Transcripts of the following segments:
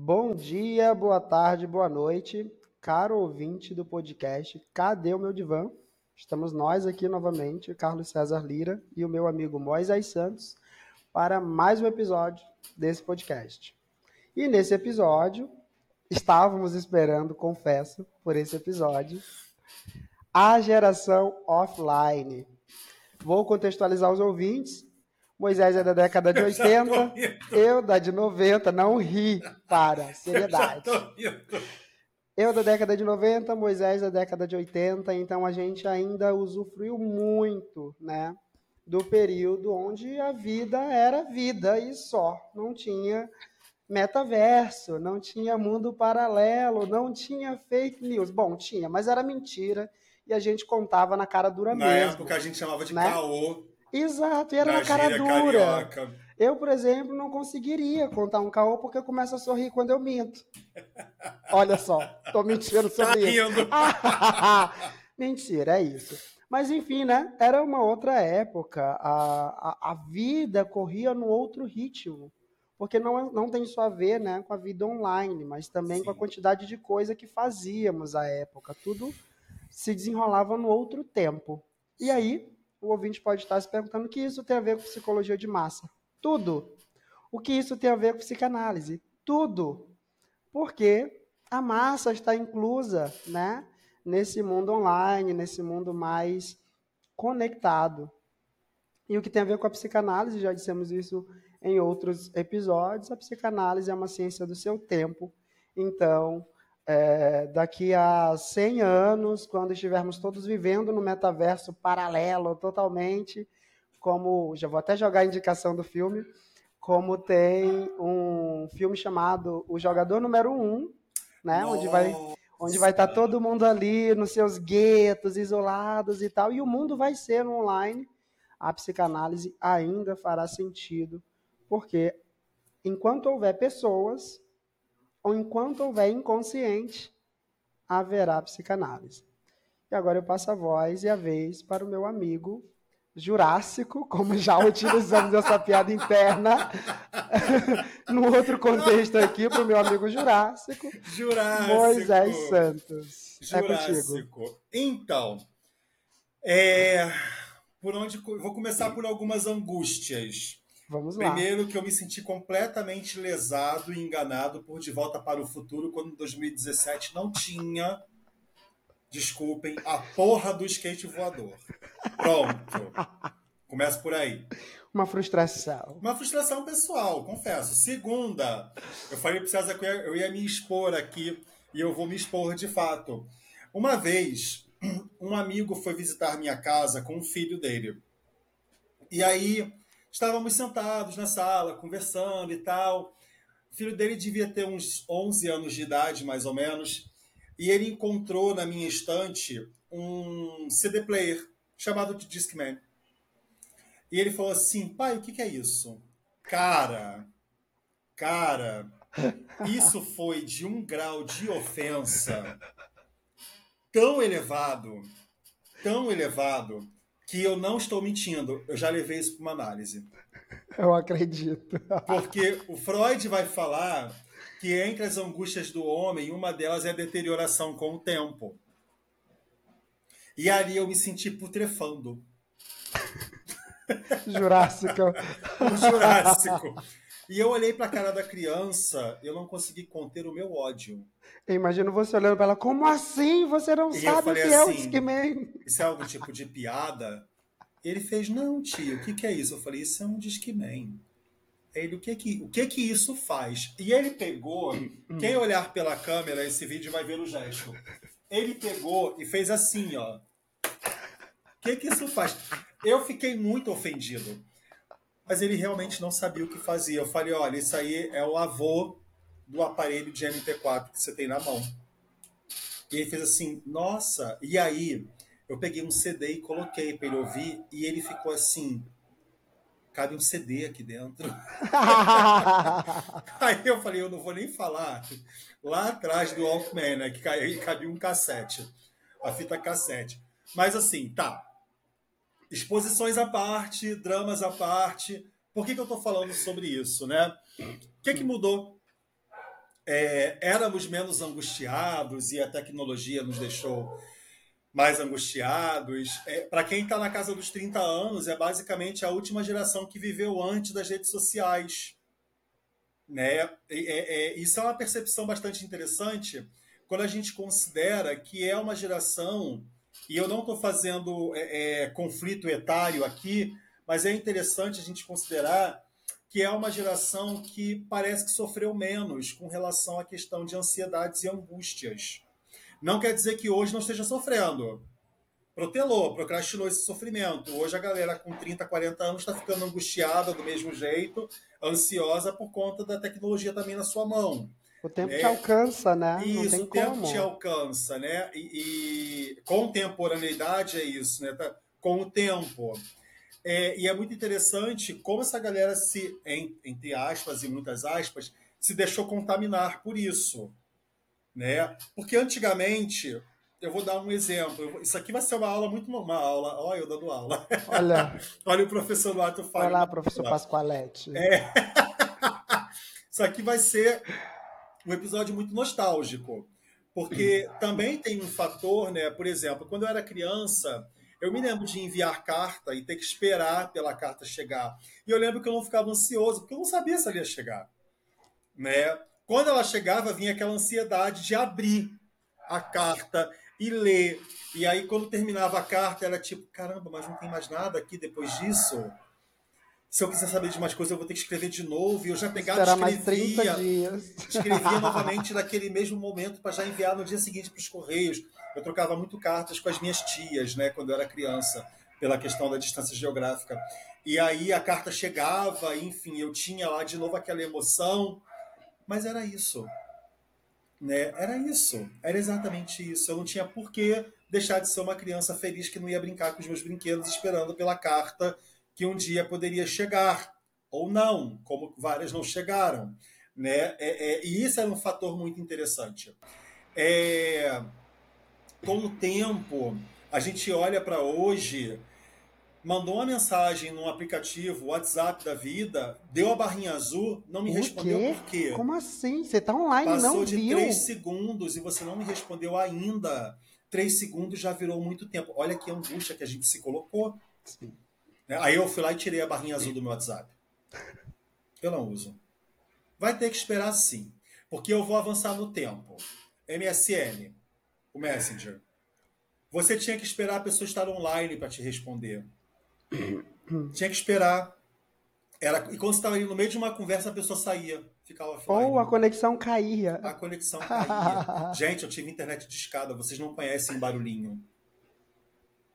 Bom dia, boa tarde, boa noite, caro ouvinte do podcast Cadê o meu divã? Estamos nós aqui novamente, Carlos César Lira e o meu amigo Moisés Santos, para mais um episódio desse podcast. E nesse episódio, estávamos esperando, confesso, por esse episódio, a geração offline. Vou contextualizar os ouvintes. Moisés é da década de 80, eu da de 90, não ri, para, seriedade. Eu da década de 90, Moisés da década de 80, então a gente ainda usufruiu muito, né, do período onde a vida era vida e só, não tinha metaverso, não tinha mundo paralelo, não tinha fake news. Bom, tinha, mas era mentira e a gente contava na cara dura na mesmo. Na época a gente chamava de né? caô. Exato, e era na, na cara dura. Carioca. Eu, por exemplo, não conseguiria contar um caô porque eu começo a sorrir quando eu minto. Olha só, tô mentindo sobre tá isso. Mentira, é isso. Mas enfim, né? Era uma outra época. A, a, a vida corria num outro ritmo porque não, não tem só a ver né, com a vida online, mas também Sim. com a quantidade de coisa que fazíamos à época. Tudo se desenrolava no outro tempo. E aí, o ouvinte pode estar se perguntando o que isso tem a ver com psicologia de massa. Tudo. O que isso tem a ver com psicanálise? Tudo. Porque a massa está inclusa né, nesse mundo online, nesse mundo mais conectado. E o que tem a ver com a psicanálise, já dissemos isso em outros episódios, a psicanálise é uma ciência do seu tempo. Então, é, daqui a 100 anos, quando estivermos todos vivendo no metaverso paralelo totalmente, como já vou até jogar a indicação do filme, como tem um filme chamado O Jogador Número 1, né, Nossa. onde vai onde vai estar todo mundo ali nos seus guetos, isolados e tal, e o mundo vai ser online. A psicanálise ainda fará sentido porque enquanto houver pessoas, ou enquanto houver inconsciente, haverá psicanálise. E agora eu passo a voz e a vez para o meu amigo Jurássico, como já utilizamos essa piada interna, num outro contexto aqui, para o meu amigo Jurássico. Jurássico. Moisés Santos. Jurássico. É então, é, por onde vou começar por algumas angústias. Vamos lá. Primeiro que eu me senti completamente lesado e enganado por De Volta para o Futuro, quando em 2017 não tinha, desculpem, a porra do skate voador. Pronto. Começa por aí. Uma frustração. Uma frustração pessoal, confesso. Segunda, eu falei para César que eu ia me expor aqui e eu vou me expor de fato. Uma vez, um amigo foi visitar minha casa com o filho dele. E aí Estávamos sentados na sala, conversando e tal. O filho dele devia ter uns 11 anos de idade, mais ou menos, e ele encontrou na minha estante um CD player chamado de Discman. E ele falou assim: pai, o que, que é isso? Cara, cara, isso foi de um grau de ofensa tão elevado, tão elevado, que eu não estou mentindo, eu já levei isso para uma análise. Eu acredito. Porque o Freud vai falar que entre as angústias do homem, uma delas é a deterioração com o tempo. E ali eu me senti putrefando. Jurássico. o Jurássico. E eu olhei para a cara da criança, eu não consegui conter o meu ódio. Eu imagino você olhando para ela, como assim? Você não e sabe o que assim, é o assim, Discman? Isso é algum tipo de piada? Ele fez, não, tio, o que, que é isso? Eu falei, isso é um Discman. Ele, o que que, o que que isso faz? E ele pegou, quem olhar pela câmera esse vídeo vai ver o gesto. Ele pegou e fez assim, ó. O que que isso faz? Eu fiquei muito ofendido. Mas ele realmente não sabia o que fazia. Eu falei, olha, isso aí é o avô do aparelho de MP4 que você tem na mão. E ele fez assim, nossa. E aí, eu peguei um CD e coloquei para ele ouvir, e ele ficou assim. Cabe um CD aqui dentro. aí eu falei, eu não vou nem falar. Lá atrás do Walkman, né, que cabia um cassete, a fita cassete. Mas assim, tá. Exposições à parte, dramas à parte. Por que, que eu estou falando sobre isso, né? O que, que mudou é, éramos menos angustiados e a tecnologia nos deixou mais angustiados. É, Para quem está na casa dos 30 anos, é basicamente a última geração que viveu antes das redes sociais. Né? É, é, isso é uma percepção bastante interessante quando a gente considera que é uma geração, e eu não estou fazendo é, é, conflito etário aqui, mas é interessante a gente considerar que é uma geração que parece que sofreu menos com relação à questão de ansiedades e angústias. Não quer dizer que hoje não esteja sofrendo. Protelou, procrastinou esse sofrimento. Hoje a galera com 30, 40 anos está ficando angustiada do mesmo jeito, ansiosa por conta da tecnologia também na sua mão. O tempo é, te alcança, né? Isso, o tempo como. te alcança, né? E, e, contemporaneidade é isso, né? Tá, com o tempo. É, e é muito interessante como essa galera se, entre aspas e muitas aspas, se deixou contaminar por isso né? Porque antigamente, eu vou dar um exemplo. Isso aqui vai ser uma aula muito uma aula. Olha, eu dando aula. Olha. Olha o professor Lato Fábio. Olha lá, professor Pascoalete. É. Isso aqui vai ser um episódio muito nostálgico. Porque também tem um fator, né? Por exemplo, quando eu era criança, eu me lembro de enviar carta e ter que esperar pela carta chegar. E eu lembro que eu não ficava ansioso, porque eu não sabia se ela ia chegar. Né? Quando ela chegava, vinha aquela ansiedade de abrir a carta e ler. E aí, quando terminava a carta, era tipo: caramba, mas não tem mais nada aqui depois disso? Se eu quiser saber de mais coisas, eu vou ter que escrever de novo. E eu já pegava e escrevia. Escrevia novamente naquele mesmo momento para já enviar no dia seguinte para os Correios. Eu trocava muito cartas com as minhas tias, né, quando eu era criança, pela questão da distância geográfica. E aí a carta chegava, enfim, eu tinha lá de novo aquela emoção. Mas era isso. Né? Era isso. Era exatamente isso. Eu não tinha por que deixar de ser uma criança feliz que não ia brincar com os meus brinquedos esperando pela carta que um dia poderia chegar. Ou não, como várias não chegaram. Né? É, é, e isso era um fator muito interessante. É, com o tempo, a gente olha para hoje mandou uma mensagem num aplicativo WhatsApp da vida, deu a barrinha azul, não me o respondeu quê? por quê. Como assim? Você tá online Passou não de viu? três segundos e você não me respondeu ainda. Três segundos já virou muito tempo. Olha que angústia que a gente se colocou. Sim. É, aí eu fui lá e tirei a barrinha azul do meu WhatsApp. Eu não uso. Vai ter que esperar sim. Porque eu vou avançar no tempo. MSN, o Messenger. Você tinha que esperar a pessoa estar online para te responder. Tinha que esperar. Era, e quando você estava ali no meio de uma conversa, a pessoa saía, ficava offline. Ou a conexão caía. A conexão caía. Gente, eu tive internet de escada, vocês não conhecem barulhinho.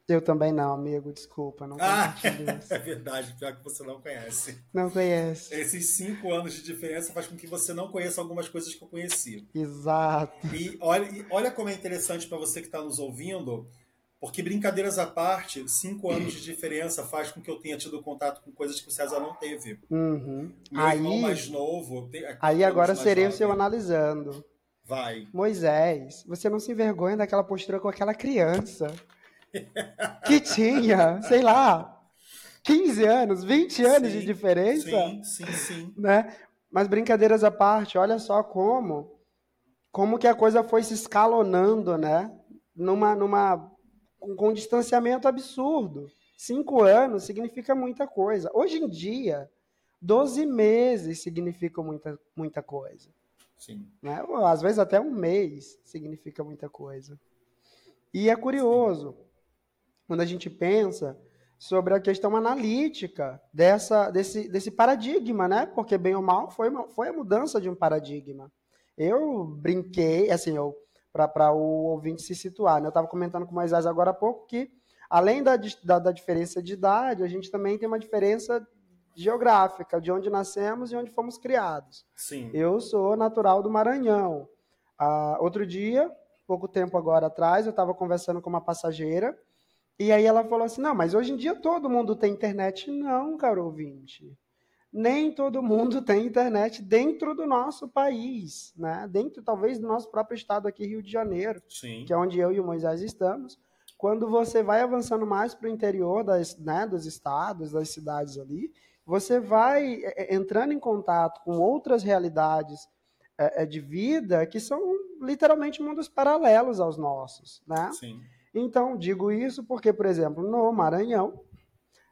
Eu também não, amigo, desculpa. Não ah, é verdade, pior que você não conhece. Não conhece. Esses cinco anos de diferença faz com que você não conheça algumas coisas que eu conheci. Exato. E olha, e olha como é interessante para você que está nos ouvindo porque, brincadeiras à parte, cinco anos de diferença faz com que eu tenha tido contato com coisas que o César não teve. Uhum. Meu aí, irmão mais novo. aí agora serei o seu analisando. Vai. Moisés, você não se envergonha daquela postura com aquela criança que tinha, sei lá, 15 anos, 20 anos sim, de diferença? Sim, sim, sim. Né? Mas brincadeiras à parte, olha só como como que a coisa foi se escalonando, né? Numa, numa com, um distanciamento absurdo. Cinco anos significa muita coisa. Hoje em dia, 12 meses significam muita, muita coisa. Sim. Né? Às vezes até um mês significa muita coisa. E é curioso, Sim. Quando a gente pensa sobre a questão analítica dessa, desse, desse paradigma, né? Porque, bem ou mal, foi, uma, foi a mudança de um paradigma. Eu brinquei, assim, eu para o ouvinte se situar. Né? Eu estava comentando com o Moisés agora há pouco que, além da, da, da, diferença de idade, a gente também tem uma diferença geográfica, de onde nascemos e onde fomos criados. Sim. Eu sou natural do Maranhão. Ah, outro dia, pouco tempo agora atrás, eu estava conversando com uma passageira e aí ela falou assim: Não, mas hoje em dia todo mundo tem internet. Não, caro ouvinte nem todo mundo tem internet dentro do nosso país, né? Dentro talvez do nosso próprio estado aqui, Rio de Janeiro, Sim. que é onde eu e o Moisés estamos. Quando você vai avançando mais para o interior das, né, dos estados, das cidades ali, você vai é, é, entrando em contato com outras realidades é, é, de vida que são literalmente mundos paralelos aos nossos, né? Sim. Então, digo isso porque, por exemplo, no Maranhão,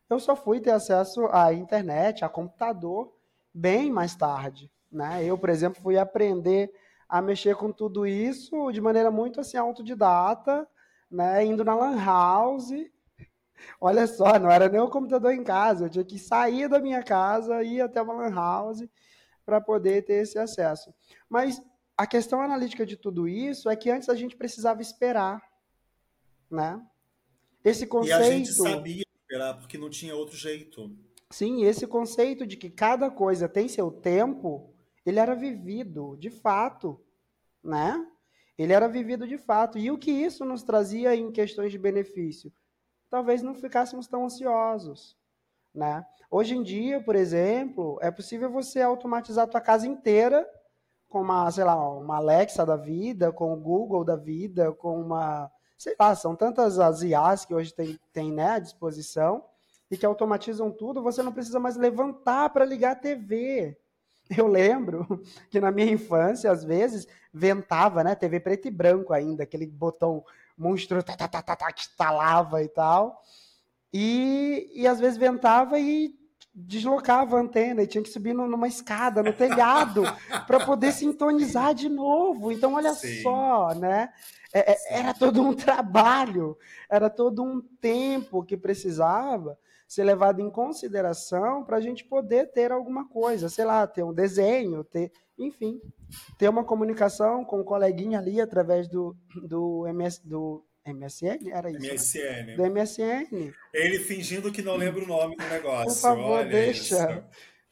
eu só fui ter acesso à internet, a computador, bem mais tarde, né? Eu, por exemplo, fui aprender a mexer com tudo isso de maneira muito assim autodidata, né? Indo na lan house. Olha só, não era nem o computador em casa, eu tinha que sair da minha casa, ir até uma lan house para poder ter esse acesso. Mas a questão analítica de tudo isso é que antes a gente precisava esperar, né? Esse conceito. E a gente sabia esperar porque não tinha outro jeito. Sim, esse conceito de que cada coisa tem seu tempo, ele era vivido de fato, né? Ele era vivido de fato. E o que isso nos trazia em questões de benefício? Talvez não ficássemos tão ansiosos, né? Hoje em dia, por exemplo, é possível você automatizar a tua casa inteira com uma, sei lá, uma Alexa da vida, com o Google da vida, com uma sei lá, são tantas as IAs que hoje tem, tem né, à disposição e que automatizam tudo, você não precisa mais levantar para ligar a TV. Eu lembro que na minha infância, às vezes, ventava, né? TV preto e branco ainda, aquele botão monstro que instalava e tal. E, e às vezes ventava e deslocava a antena e tinha que subir numa escada, no telhado, para poder sintonizar de novo. Então, olha Sim. só, né? É, é era todo um trabalho, era todo um tempo que precisava ser levado em consideração para a gente poder ter alguma coisa, sei lá, ter um desenho, ter, enfim, ter uma comunicação com o um coleguinha ali através do, do, MS, do MSN? Era isso? MSN. Né? Do MSN. Ele fingindo que não lembra o nome do negócio. Por favor, Olha deixa. Isso.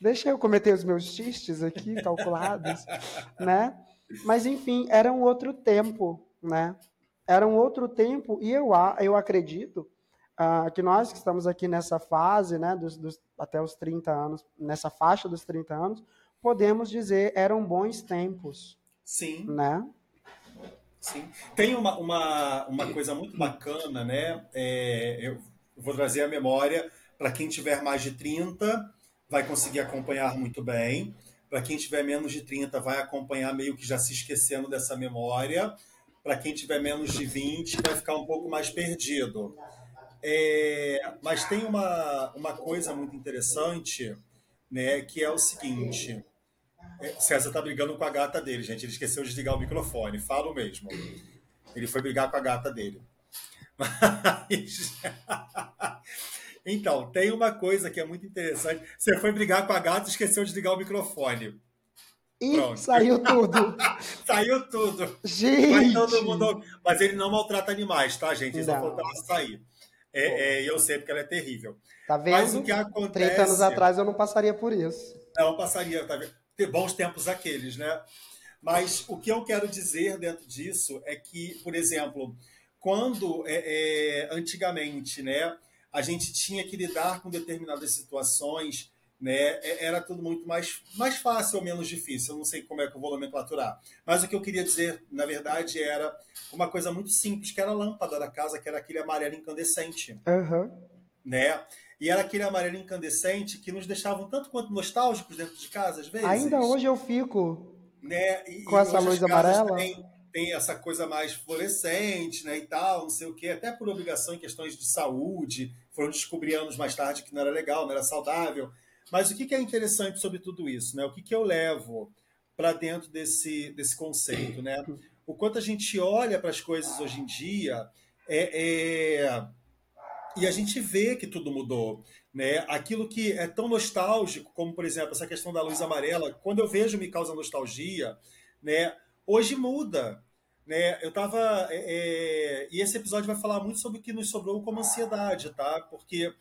Deixa eu cometer os meus xistes aqui, calculados, né? Mas, enfim, era um outro tempo, né? Era um outro tempo e eu, eu acredito uh, que nós que estamos aqui nessa fase, né, dos, dos, até os 30 anos, nessa faixa dos 30 anos, podemos dizer eram bons tempos. Sim. Né? Sim. Tem uma, uma, uma coisa muito bacana, né? É, eu vou trazer a memória para quem tiver mais de 30, vai conseguir acompanhar muito bem. Para quem tiver menos de 30, vai acompanhar meio que já se esquecendo dessa memória para quem tiver menos de 20 vai ficar um pouco mais perdido. É, mas tem uma, uma coisa muito interessante, né, que é o seguinte. É, César está brigando com a gata dele, gente. Ele esqueceu de desligar o microfone. Falo mesmo. Ele foi brigar com a gata dele. Mas... então, tem uma coisa que é muito interessante. Você foi brigar com a gata e esqueceu de ligar o microfone. E Pronto. saiu tudo. saiu tudo. Gente! Mas, mundo... Mas, ele não maltrata animais, tá, gente? Ele só falou sair. É, é, eu sei porque ela é terrível. Tá vendo? Mas o que acontece... 30 anos atrás eu não passaria por isso. Não passaria, tá vendo? Ter bons tempos aqueles, né? Mas o que eu quero dizer dentro disso é que, por exemplo, quando é, é, antigamente, né, a gente tinha que lidar com determinadas situações né, é, era tudo muito mais, mais fácil ou menos difícil. Eu não sei como é que eu vou nomenclaturar. Mas o que eu queria dizer, na verdade, era uma coisa muito simples, que era a lâmpada da casa, que era aquele amarelo incandescente. Uhum. Né? E era aquele amarelo incandescente que nos deixava um tanto quanto nostálgicos dentro de casa, às vezes. Ainda hoje eu fico né? E, com essa luz amarela. Tem, tem essa coisa mais fluorescente, né, e tal, não sei o quê, até por obrigação em questões de saúde, foram descobrir anos mais tarde que não era legal, não era saudável. Mas o que é interessante sobre tudo isso? Né? O que eu levo para dentro desse, desse conceito? Né? O quanto a gente olha para as coisas hoje em dia é, é, e a gente vê que tudo mudou. Né? Aquilo que é tão nostálgico, como, por exemplo, essa questão da luz amarela, quando eu vejo me causa nostalgia, né? hoje muda. Né? Eu tava. É, é e esse episódio vai falar muito sobre o que nos sobrou como ansiedade, tá? Porque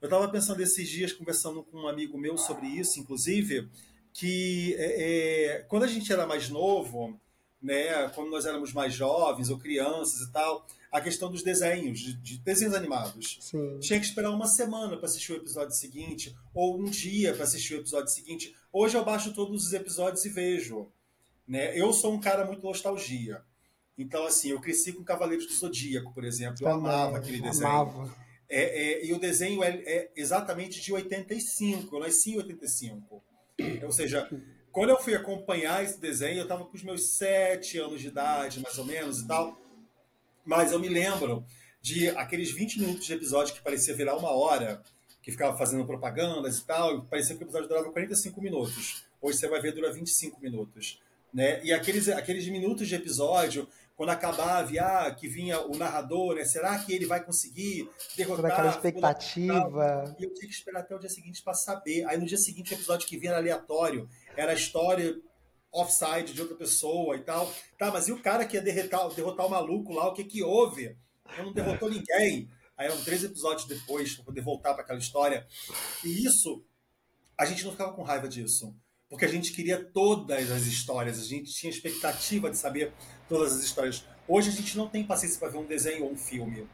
eu estava pensando esses dias, conversando com um amigo meu sobre isso, inclusive, que é, é, quando a gente era mais novo, né, quando nós éramos mais jovens ou crianças e tal, a questão dos desenhos, de, de desenhos animados. Sim. Tinha que esperar uma semana para assistir o episódio seguinte, ou um dia para assistir o episódio seguinte. Hoje eu baixo todos os episódios e vejo. Né? Eu sou um cara muito nostalgia. Então, assim, eu cresci com Cavaleiros do Zodíaco, por exemplo. Eu Também, amava aquele desenho. Amava. É, é, e o desenho é, é, exatamente de 85, eu nasci em 85. Ou seja, quando eu fui acompanhar esse desenho, eu estava com os meus sete anos de idade, mais ou menos, e tal. Mas eu me lembro de aqueles 20 minutos de episódio que parecia virar uma hora, que ficava fazendo propagandas e tal, e parecia que o episódio durava 45 minutos. Hoje você vai ver, dura 25 minutos. Né? E aqueles, aqueles minutos de episódio, quando acabava, ah, que vinha o narrador, né? será que ele vai conseguir derrotar? Toda aquela expectativa. E eu tinha que esperar até o dia seguinte para saber. Aí no dia seguinte o episódio que vinha era aleatório, era a história offside de outra pessoa e tal. Tá, mas e o cara que ia derrotar, derrotar o maluco lá, o que que houve? Eu não derrotou ninguém. Aí eram três episódios depois para poder voltar para aquela história. E isso, a gente não ficava com raiva disso porque a gente queria todas as histórias, a gente tinha expectativa de saber todas as histórias. Hoje a gente não tem paciência para ver um desenho ou um filme.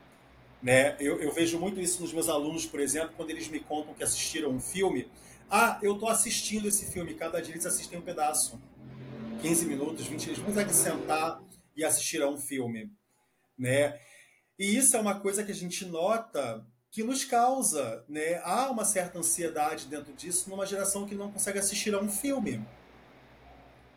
Né? Eu, eu, vejo muito isso nos meus alunos, por exemplo, quando eles me contam que assistiram um filme. Ah, eu estou assistindo esse filme, cada dia eles assistem um pedaço. 15 minutos, 20 eles conseguem sentar e assistir a um filme. Né? E isso é uma coisa que a gente nota que nos causa, né? Há uma certa ansiedade dentro disso numa geração que não consegue assistir a um filme.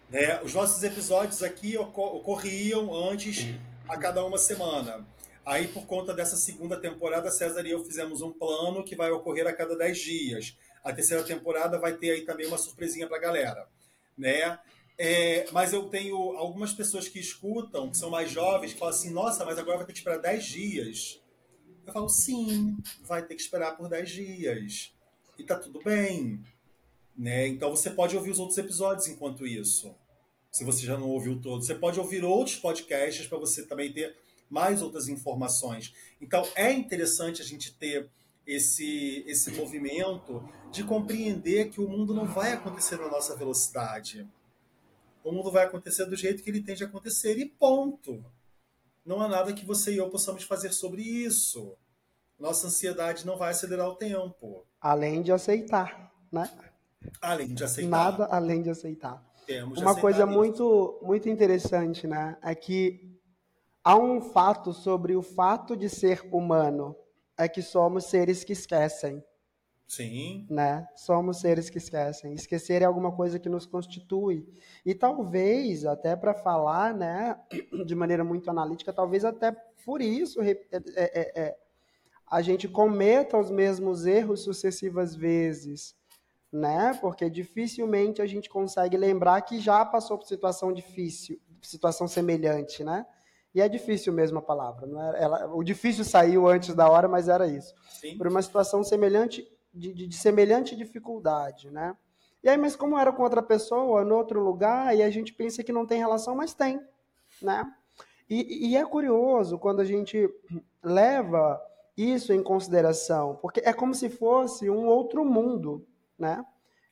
Né? Os nossos episódios aqui ocorriam antes a cada uma semana. Aí, por conta dessa segunda temporada, César e eu fizemos um plano que vai ocorrer a cada 10 dias. A terceira temporada vai ter aí também uma surpresinha para a galera. Né? É, mas eu tenho algumas pessoas que escutam, que são mais jovens, que falam assim: nossa, mas agora vai ter que esperar 10 dias. Eu falo, sim, vai ter que esperar por 10 dias. E tá tudo bem. Né? Então você pode ouvir os outros episódios enquanto isso. Se você já não ouviu todos. Você pode ouvir outros podcasts para você também ter mais outras informações. Então é interessante a gente ter esse, esse movimento de compreender que o mundo não vai acontecer na nossa velocidade. O mundo vai acontecer do jeito que ele tem de acontecer e ponto não há nada que você e eu possamos fazer sobre isso. Nossa ansiedade não vai acelerar o tempo. Além de aceitar, né? Além de aceitar. Nada além de aceitar. Temos Uma coisa isso. muito, muito interessante, né? É que há um fato sobre o fato de ser humano. É que somos seres que esquecem. Sim. Né? Somos seres que esquecem. Esquecer é alguma coisa que nos constitui. E talvez, até para falar né, de maneira muito analítica, talvez até por isso é, é, é, é, a gente cometa os mesmos erros sucessivas vezes. Né? Porque dificilmente a gente consegue lembrar que já passou por situação difícil, situação semelhante, né? E é difícil mesmo a palavra. Não é? Ela, o difícil saiu antes da hora, mas era isso. Sim. Por uma situação semelhante de, de, de, semelhante dificuldade, né? E aí, mas como era com outra pessoa, no outro lugar, e a gente pensa que não tem relação, mas tem, né? E, e é curioso quando a gente leva isso em consideração, porque é como se fosse um outro mundo, né?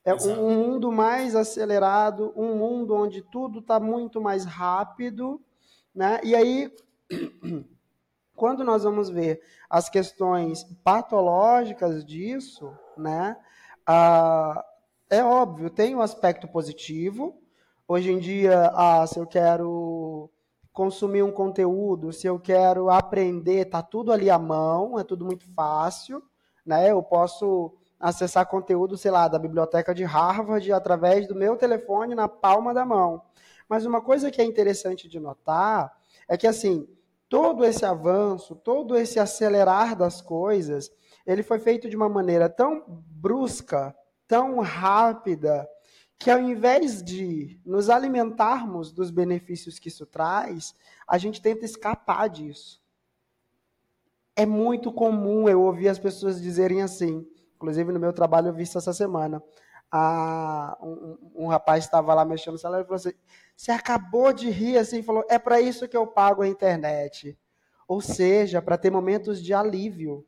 É Exato. um mundo mais acelerado, um mundo onde tudo está muito mais rápido, né? E aí quando nós vamos ver as questões patológicas disso, né, é óbvio, tem um aspecto positivo. Hoje em dia, ah, se eu quero consumir um conteúdo, se eu quero aprender, tá tudo ali à mão, é tudo muito fácil, né? Eu posso acessar conteúdo, sei lá, da biblioteca de Harvard através do meu telefone na palma da mão. Mas uma coisa que é interessante de notar é que assim, todo esse avanço, todo esse acelerar das coisas, ele foi feito de uma maneira tão brusca, tão rápida, que ao invés de nos alimentarmos dos benefícios que isso traz, a gente tenta escapar disso. É muito comum eu ouvir as pessoas dizerem assim, inclusive no meu trabalho eu vi isso essa semana. Ah, um, um, rapaz estava lá mexendo no celular e falou assim: você acabou de rir assim, falou: é para isso que eu pago a internet. Ou seja, para ter momentos de alívio,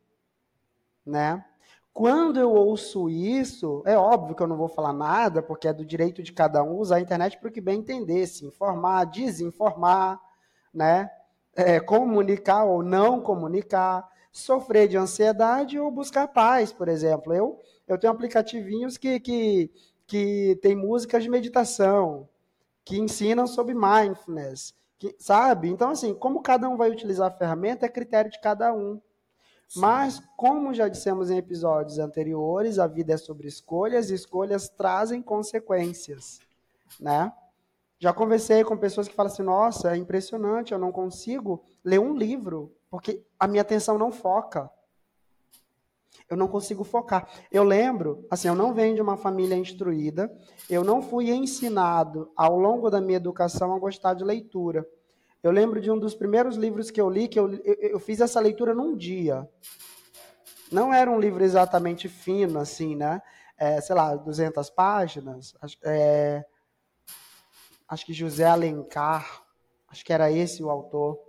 né? Quando eu ouço isso, é óbvio que eu não vou falar nada, porque é do direito de cada um usar a internet para o que bem entender, se informar, desinformar, né? É, comunicar ou não comunicar, sofrer de ansiedade ou buscar paz, por exemplo. Eu, eu tenho aplicativinhos que, que, que tem músicas de meditação, que ensinam sobre mindfulness, que, sabe? Então, assim, como cada um vai utilizar a ferramenta é critério de cada um. Sim. Mas, como já dissemos em episódios anteriores, a vida é sobre escolhas e escolhas trazem consequências. né? Já conversei com pessoas que falam assim: nossa, é impressionante, eu não consigo ler um livro, porque a minha atenção não foca. Eu não consigo focar. Eu lembro, assim, eu não venho de uma família instruída, eu não fui ensinado ao longo da minha educação a gostar de leitura. Eu lembro de um dos primeiros livros que eu li, que eu, eu, eu fiz essa leitura num dia. Não era um livro exatamente fino, assim, né? É, sei lá, 200 páginas. É, acho que José Alencar, acho que era esse o autor.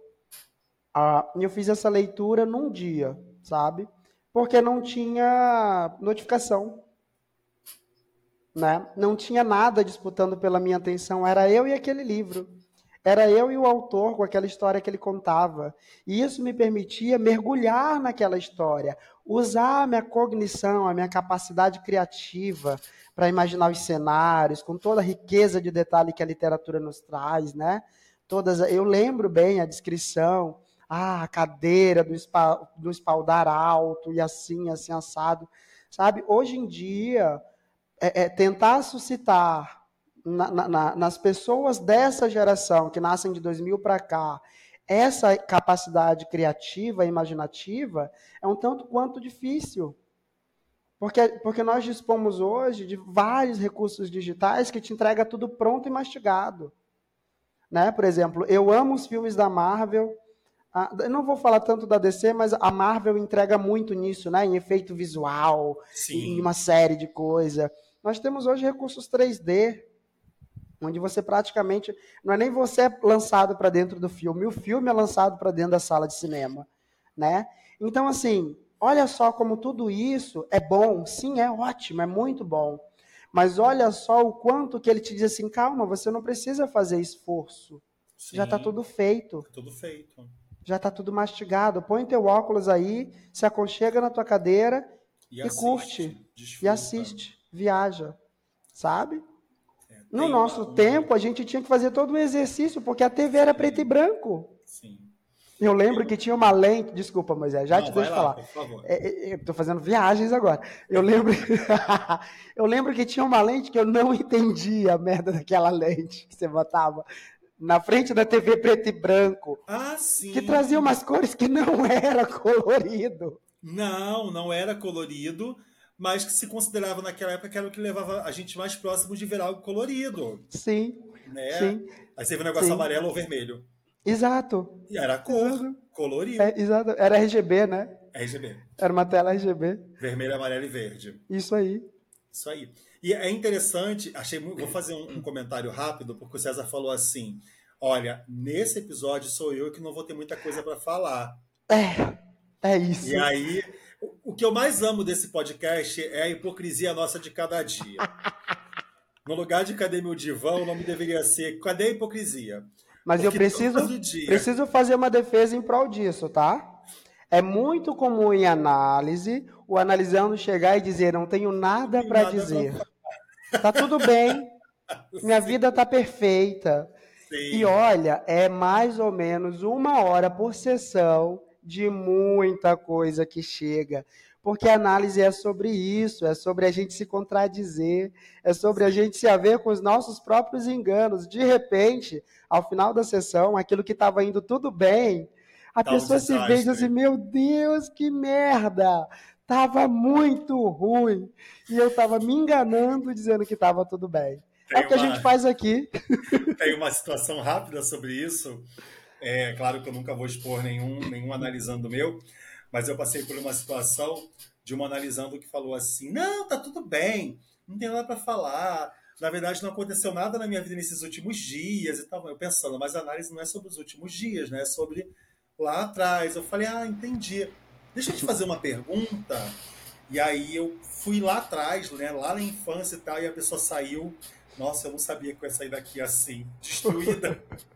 Ah, eu fiz essa leitura num dia, sabe? Porque não tinha notificação. Né? Não tinha nada disputando pela minha atenção, era eu e aquele livro. Era eu e o autor com aquela história que ele contava. E isso me permitia mergulhar naquela história, usar a minha cognição, a minha capacidade criativa para imaginar os cenários, com toda a riqueza de detalhe que a literatura nos traz, né? Todas, eu lembro bem a descrição, ah, a cadeira do, do espaldar alto e assim, assim assado, sabe? Hoje em dia, é, é tentar suscitar na, na, nas pessoas dessa geração, que nascem de 2000 para cá, essa capacidade criativa, imaginativa, é um tanto quanto difícil. Porque, porque nós dispomos hoje de vários recursos digitais que te entrega tudo pronto e mastigado. Né? Por exemplo, eu amo os filmes da Marvel. Ah, eu não vou falar tanto da DC, mas a Marvel entrega muito nisso, né? em efeito visual, Sim. em uma série de coisas. Nós temos hoje recursos 3D, onde você praticamente não é nem você lançado para dentro do filme, o filme é lançado para dentro da sala de cinema, né? Então assim, olha só como tudo isso é bom, sim, é ótimo, é muito bom. Mas olha só o quanto que ele te diz assim, calma, você não precisa fazer esforço. Sim, já está tudo feito. Tá tudo feito. Já está tudo mastigado. Põe teu óculos aí, se aconchega na tua cadeira e, e assiste, curte. Desfruta. E assiste, viaja. Sabe? No nosso tempo, a gente tinha que fazer todo um exercício, porque a TV era preto e branco. Sim. Eu lembro que tinha uma lente. Desculpa, Moisés, já Não, te deixo lá, falar. Por favor. É, é, Estou fazendo viagens agora. Eu lembro, eu lembro que tinha uma lente que eu não entendia a merda daquela lente que você botava na frente da TV preto e branco. Ah, sim. Que trazia umas cores que não era colorido. Não, não era colorido mas que se considerava naquela época que era o que levava a gente mais próximo de ver algo colorido. Sim. Né? Sim. Aí você vê um negócio Sim. amarelo ou vermelho. Exato. E era cor, exato. colorido. É, exato. Era RGB, né? RGB. Era uma tela RGB. Vermelho, amarelo e verde. Isso aí. Isso aí. E é interessante, achei vou fazer um, um comentário rápido, porque o César falou assim: olha, nesse episódio sou eu que não vou ter muita coisa para falar. É, é isso. E aí o que eu mais amo desse podcast é a hipocrisia nossa de cada dia. No lugar de Cadê Meu Divã, o nome deveria ser Cadê a Hipocrisia? Mas Porque eu preciso, dia... preciso fazer uma defesa em prol disso, tá? É muito comum em análise o analisando chegar e dizer: Não tenho nada para dizer. Pra... Tá tudo bem, minha vida tá perfeita. Sim. E olha, é mais ou menos uma hora por sessão de muita coisa que chega. Porque a análise é sobre isso, é sobre a gente se contradizer, é sobre a gente se haver com os nossos próprios enganos. De repente, ao final da sessão, aquilo que estava indo tudo bem, a tá pessoa um se vê e diz assim: Meu Deus, que merda! Tava muito ruim. E eu estava me enganando dizendo que estava tudo bem. Tem é o que uma... a gente faz aqui. Tem uma situação rápida sobre isso é claro que eu nunca vou expor nenhum, nenhum analisando meu, mas eu passei por uma situação de uma analisando que falou assim: não, tá tudo bem, não tem nada para falar. Na verdade, não aconteceu nada na minha vida nesses últimos dias e tal. Eu pensando, mas a análise não é sobre os últimos dias, né? É sobre lá atrás. Eu falei, ah, entendi. Deixa eu te fazer uma pergunta. E aí eu fui lá atrás, né? Lá na infância e tal, e a pessoa saiu. Nossa, eu não sabia que eu ia sair daqui assim, destruída.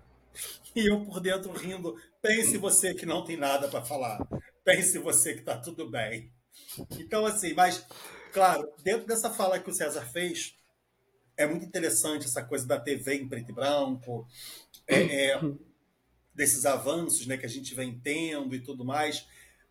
E eu por dentro rindo. Pense você que não tem nada para falar. Pense você que está tudo bem. Então, assim, mas, claro, dentro dessa fala que o César fez, é muito interessante essa coisa da TV em preto e branco, é, é, desses avanços né, que a gente vem tendo e tudo mais.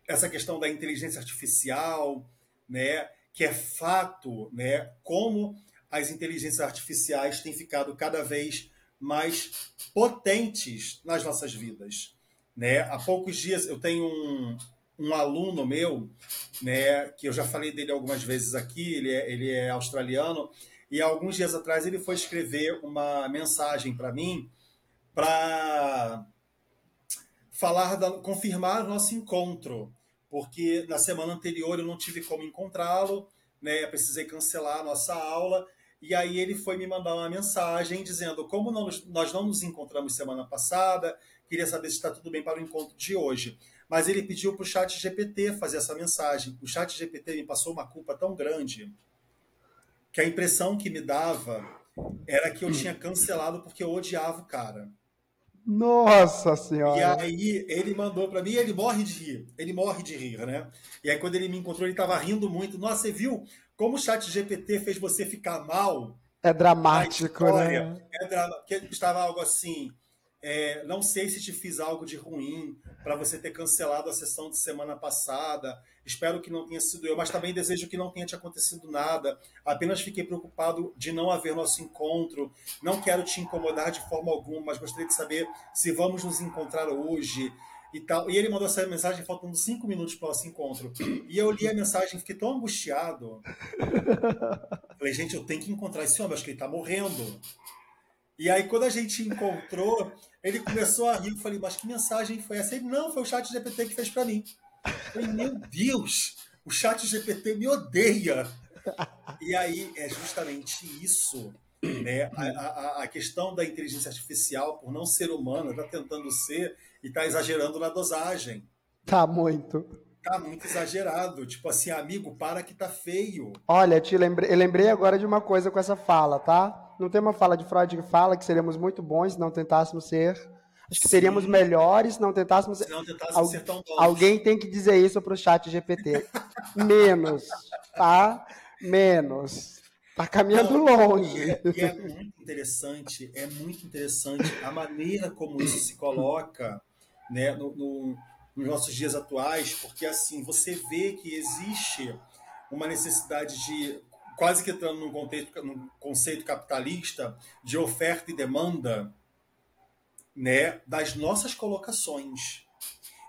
Essa questão da inteligência artificial, né, que é fato, né, como as inteligências artificiais têm ficado cada vez mais potentes nas nossas vidas. Né? Há poucos dias eu tenho um, um aluno meu, né, que eu já falei dele algumas vezes aqui, ele é, ele é australiano, e alguns dias atrás ele foi escrever uma mensagem para mim para falar, da, confirmar o nosso encontro, porque na semana anterior eu não tive como encontrá-lo, né, precisei cancelar a nossa aula, e aí ele foi me mandar uma mensagem dizendo como não, nós não nos encontramos semana passada, queria saber se está tudo bem para o encontro de hoje. Mas ele pediu para o chat GPT fazer essa mensagem. O chat GPT me passou uma culpa tão grande que a impressão que me dava era que eu tinha cancelado porque eu odiava o cara. Nossa senhora! E aí ele mandou para mim, ele morre de rir, ele morre de rir, né? E aí quando ele me encontrou, ele estava rindo muito. Nossa, você viu como o chat GPT fez você ficar mal? É dramático, né? É dramático, estava algo assim, é, não sei se te fiz algo de ruim para você ter cancelado a sessão de semana passada. Espero que não tenha sido eu, mas também desejo que não tenha te acontecido nada. Apenas fiquei preocupado de não haver nosso encontro. Não quero te incomodar de forma alguma, mas gostaria de saber se vamos nos encontrar hoje e tal. E ele mandou essa mensagem faltando cinco minutos para o nosso encontro. E eu li a mensagem, fiquei tão angustiado. Falei, gente, eu tenho que encontrar esse homem, acho que ele está morrendo. E aí, quando a gente encontrou, ele começou a rir. Eu falei, mas que mensagem foi essa? Ele, não, foi o chat GPT que fez para mim. Eu falei, meu Deus, o chat GPT me odeia. E aí, é justamente isso. Né? A, a, a questão da inteligência artificial, por não ser humano, está tentando ser e está exagerando na dosagem. Tá muito. Tá muito exagerado. Tipo assim, amigo, para que tá feio. Olha, te lembrei, eu lembrei agora de uma coisa com essa fala, tá? Não tem uma fala de Freud que fala que seríamos muito bons se não tentássemos ser. Acho que Sim. seríamos melhores se não tentássemos, se não tentássemos ser tão bons. Alguém tem que dizer isso pro chat GPT. Menos, tá? Menos. Tá caminhando não, longe. E é, é muito interessante, é muito interessante a maneira como isso se coloca né, no, no, nos nossos dias atuais, porque assim, você vê que existe uma necessidade de quase que entrando num, contexto, num conceito capitalista de oferta e demanda, né, das nossas colocações.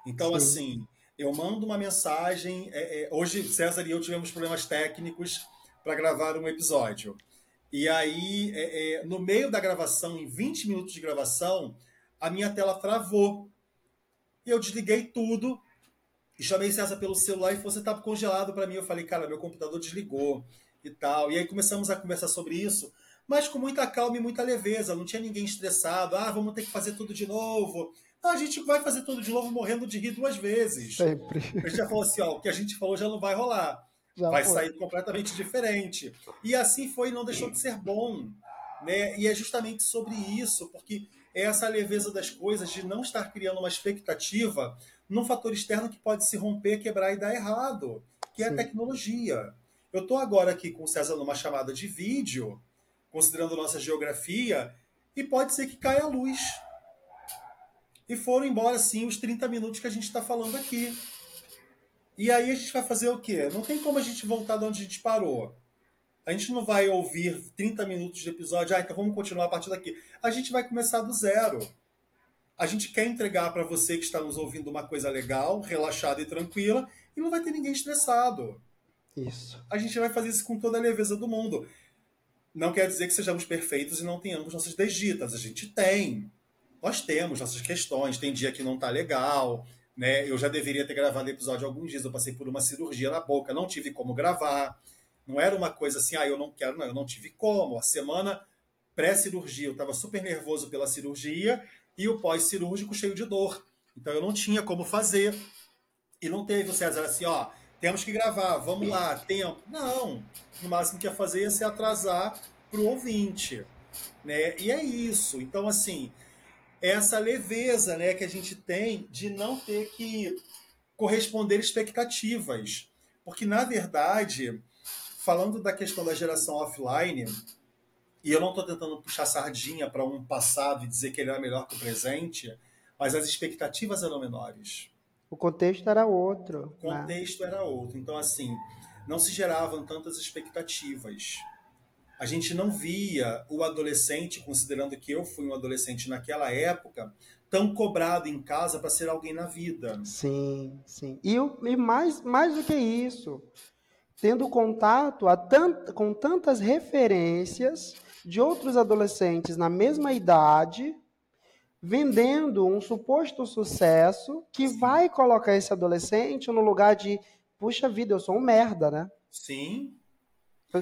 Então, Sim. assim, eu mando uma mensagem. É, é, hoje, César e eu tivemos problemas técnicos para gravar um episódio. E aí, é, é no meio da gravação, em 20 minutos de gravação, a minha tela travou. E eu desliguei tudo e chamei César pelo celular e você estava congelado para mim. Eu falei, cara, meu computador desligou e tal. E aí começamos a conversar sobre isso, mas com muita calma e muita leveza. Não tinha ninguém estressado. Ah, vamos ter que fazer tudo de novo. Não, a gente vai fazer tudo de novo morrendo de rir duas vezes. Sempre. A gente já falou assim, ó, o que a gente falou já não vai rolar. Já vai foi. sair completamente diferente. E assim foi e não deixou de ser bom. Né? E é justamente sobre isso, porque é essa leveza das coisas, de não estar criando uma expectativa num fator externo que pode se romper, quebrar e dar errado, que é a tecnologia. Eu estou agora aqui com o César numa chamada de vídeo, considerando nossa geografia, e pode ser que caia a luz. E foram embora, sim, os 30 minutos que a gente está falando aqui. E aí a gente vai fazer o quê? Não tem como a gente voltar de onde a gente parou. A gente não vai ouvir 30 minutos de episódio, ah, então vamos continuar a partir daqui. A gente vai começar do zero. A gente quer entregar para você que está nos ouvindo uma coisa legal, relaxada e tranquila, e não vai ter ninguém estressado. Isso. A gente vai fazer isso com toda a leveza do mundo. Não quer dizer que sejamos perfeitos e não tenhamos nossas desditas. A gente tem. Nós temos nossas questões. Tem dia que não tá legal. Né? Eu já deveria ter gravado episódio alguns dias. Eu passei por uma cirurgia na boca, não tive como gravar. Não era uma coisa assim, ah, eu não quero, não, eu não tive como. A semana pré-cirurgia, eu estava super nervoso pela cirurgia e o pós-cirúrgico cheio de dor. Então eu não tinha como fazer. E não teve o César assim, ó, temos que gravar, vamos lá, tempo. Não, o máximo que ia fazer ia se atrasar para o ouvinte. Né? E é isso. Então, assim, essa leveza né, que a gente tem de não ter que corresponder expectativas. Porque, na verdade, falando da questão da geração offline, e eu não estou tentando puxar sardinha para um passado e dizer que ele era melhor que o presente, mas as expectativas eram menores. O contexto era outro. O né? contexto né? era outro. Então, assim, não se geravam tantas expectativas. a gente não via o adolescente, considerando que eu fui um adolescente naquela época, tão cobrado em casa para ser alguém na vida. Sim, sim. E, e mais, mais do que isso, tendo contato tant, com tantas referências de outros adolescentes na mesma idade, vendendo um suposto sucesso que Sim. vai colocar esse adolescente no lugar de, puxa vida, eu sou um merda, né? Sim.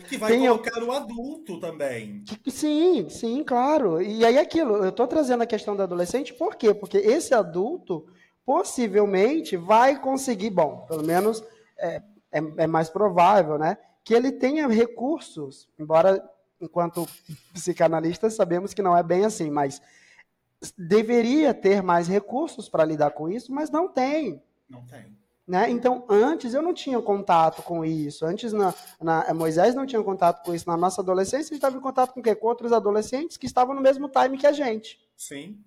Que vai Tem colocar eu... o adulto também. Sim, sim, claro. E aí aquilo, eu estou trazendo a questão do adolescente, por quê? Porque esse adulto possivelmente vai conseguir, bom, pelo menos é, é, é mais provável, né? Que ele tenha recursos, embora enquanto psicanalistas sabemos que não é bem assim, mas deveria ter mais recursos para lidar com isso, mas não tem. Não tem. Né? Então, antes eu não tinha contato com isso. Antes, na, na Moisés não tinha contato com isso. Na nossa adolescência, a gente estava em contato com o quê? Com outros adolescentes que estavam no mesmo time que a gente. Sim.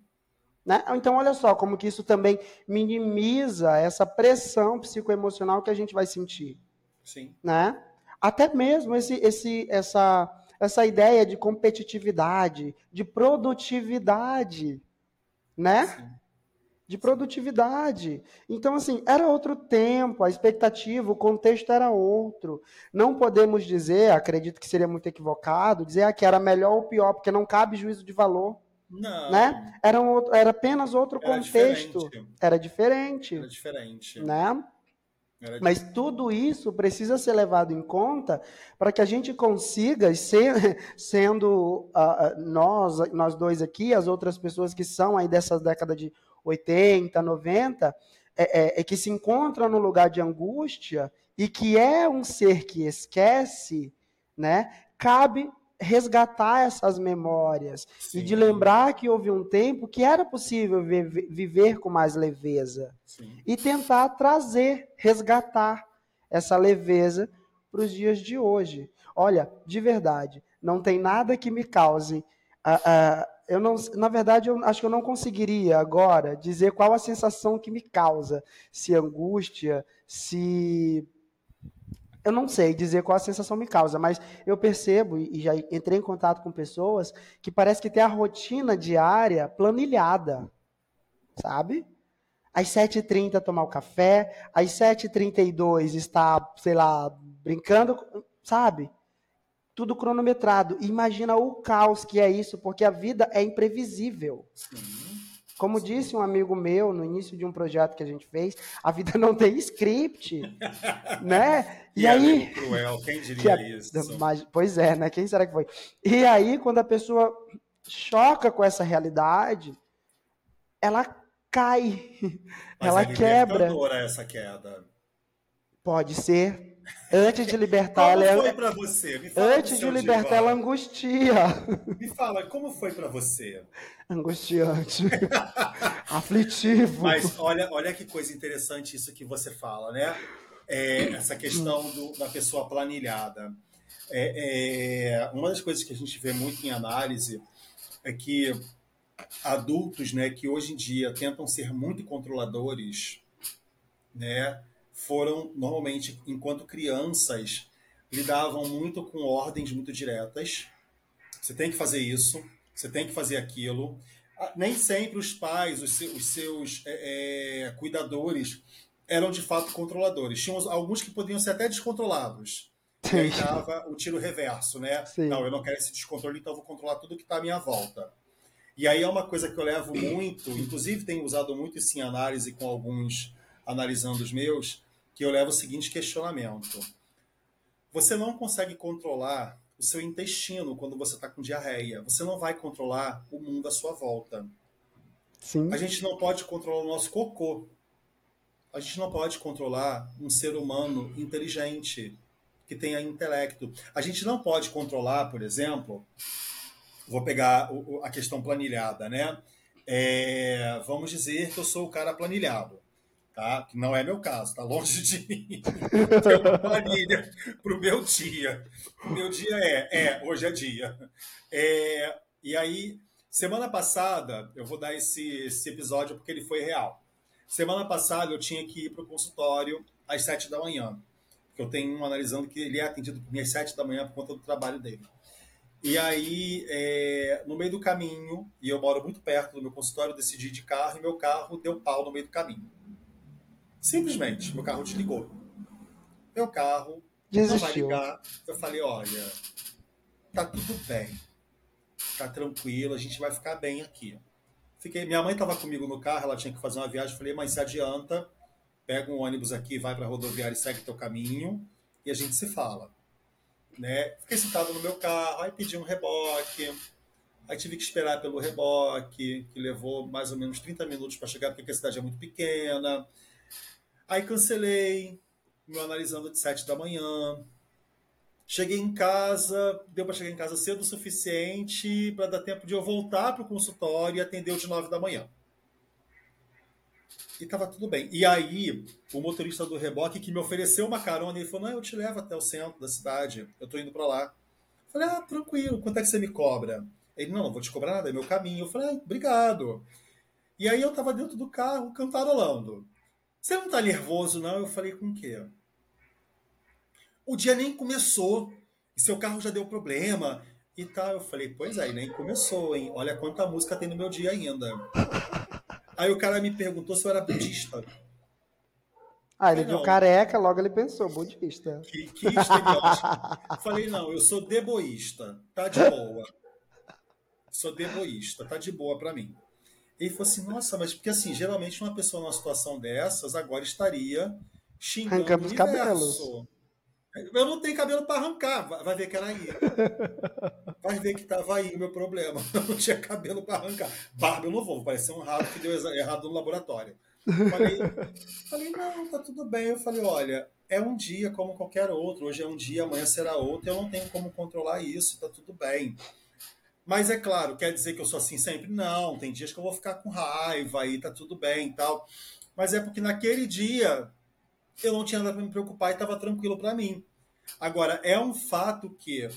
Né? Então, olha só como que isso também minimiza essa pressão psicoemocional que a gente vai sentir. Sim. Né? Até mesmo esse, esse, essa, essa ideia de competitividade, de produtividade, né? Sim de produtividade. Então, assim, era outro tempo, a expectativa, o contexto era outro. Não podemos dizer, acredito que seria muito equivocado, dizer ah, que era melhor ou pior, porque não cabe juízo de valor. Não. Né? Era, um outro, era apenas outro era contexto. Diferente. Era diferente. Era diferente. Né? Mas tudo isso precisa ser levado em conta para que a gente consiga, ser, sendo uh, nós, nós dois aqui, as outras pessoas que são aí dessa década de 80, 90, é, é, é que se encontra no lugar de angústia e que é um ser que esquece, né? Cabe resgatar essas memórias Sim. e de lembrar que houve um tempo que era possível viver com mais leveza Sim. e tentar trazer, resgatar essa leveza para os dias de hoje. Olha, de verdade, não tem nada que me cause uh, uh, eu não, na verdade, eu acho que eu não conseguiria agora dizer qual a sensação que me causa, se angústia, se eu não sei dizer qual a sensação me causa, mas eu percebo e já entrei em contato com pessoas que parece que tem a rotina diária planilhada, sabe? Às 7h30 tomar o café, às 7h32 está, sei lá, brincando, sabe? tudo cronometrado. Imagina o caos que é isso, porque a vida é imprevisível. Sim. Como disse um amigo meu no início de um projeto que a gente fez, a vida não tem script, né? E, e aí, cruel, quem diria é, isso? Mas, pois é, né? Quem será que foi? E aí, quando a pessoa choca com essa realidade, ela cai, Mas ela é quebra. essa queda. Pode ser, Antes de libertar como ela. foi para você? Me fala Antes de libertar ela angustia. Me fala, como foi para você? Angustiante. Aflitivo. Mas olha, olha que coisa interessante isso que você fala, né? É, essa questão do, da pessoa planilhada. É, é, uma das coisas que a gente vê muito em análise é que adultos, né, que hoje em dia tentam ser muito controladores, né, foram, normalmente, enquanto crianças, lidavam muito com ordens muito diretas. Você tem que fazer isso, você tem que fazer aquilo. Ah, nem sempre os pais, os seus, os seus é, é, cuidadores, eram de fato controladores. Tinham alguns que podiam ser até descontrolados. E aí dava o tiro reverso, né? Sim. Não, eu não quero esse descontrole, então eu vou controlar tudo que está à minha volta. E aí é uma coisa que eu levo muito, inclusive tenho usado muito isso em análise com alguns analisando os meus, que eu levo o seguinte questionamento. Você não consegue controlar o seu intestino quando você está com diarreia. Você não vai controlar o mundo à sua volta. Sim. A gente não pode controlar o nosso cocô. A gente não pode controlar um ser humano inteligente, que tenha intelecto. A gente não pode controlar, por exemplo, vou pegar a questão planilhada, né? É, vamos dizer que eu sou o cara planilhado tá? Que não é meu caso, tá longe de mim. Tem uma planilha pro meu dia. O meu dia é, é, hoje é dia. É, e aí, semana passada, eu vou dar esse, esse episódio porque ele foi real. Semana passada eu tinha que ir pro consultório às sete da manhã. Porque eu tenho um analisando que ele é atendido por mim às sete da manhã por conta do trabalho dele. E aí, é, no meio do caminho, e eu moro muito perto do meu consultório, decidi de carro e meu carro deu pau no meio do caminho. Simplesmente, meu carro desligou. Meu carro Desistiu. não vai ligar. Eu falei, olha, tá tudo bem. Tá tranquilo, a gente vai ficar bem aqui. Fiquei, minha mãe estava comigo no carro, ela tinha que fazer uma viagem. Eu falei, mas se adianta, pega um ônibus aqui, vai para a rodoviária e segue teu caminho e a gente se fala né? Fiquei sentado no meu carro, aí pedi um reboque, aí tive que esperar pelo reboque, que levou mais ou menos 30 minutos para chegar, porque a cidade é muito pequena. Aí cancelei, meu analisando de 7 da manhã. Cheguei em casa, deu para chegar em casa cedo o suficiente para dar tempo de eu voltar para o consultório e atender o de 9 da manhã. E tava tudo bem. E aí, o motorista do reboque que me ofereceu uma carona, ele falou: Não, eu te levo até o centro da cidade, eu tô indo para lá. Eu falei: Ah, tranquilo, quanto é que você me cobra? Ele: Não, não vou te cobrar nada, é meu caminho. Eu falei: ah, Obrigado. E aí eu tava dentro do carro cantarolando. Você não tá nervoso, não? Eu falei: Com o quê? O dia nem começou. E seu carro já deu problema e tal. Eu falei: Pois é, nem começou, hein? Olha quanta música tem no meu dia ainda. Aí o cara me perguntou se eu era budista. Ah, ele viu careca, logo ele pensou, budista. Que, que estereótipo. Falei, não, eu sou deboísta, tá de boa. Sou deboísta, tá de boa para mim. Ele falou assim, nossa, mas porque assim, geralmente uma pessoa numa situação dessas agora estaria xingando Arrancando os cabelos. Eu não tenho cabelo para arrancar, vai ver que era aí. Vai ver que tava aí o meu problema. Eu não tinha cabelo para arrancar. Barba eu não vou, parecer um rato que deu errado no laboratório. Falei, falei, não, tá tudo bem. Eu falei, olha, é um dia como qualquer outro. Hoje é um dia, amanhã será outro. Eu não tenho como controlar isso, tá tudo bem. Mas é claro, quer dizer que eu sou assim sempre? Não, tem dias que eu vou ficar com raiva e tá tudo bem e tal. Mas é porque naquele dia eu não tinha nada para me preocupar e estava tranquilo para mim. Agora, é um fato que,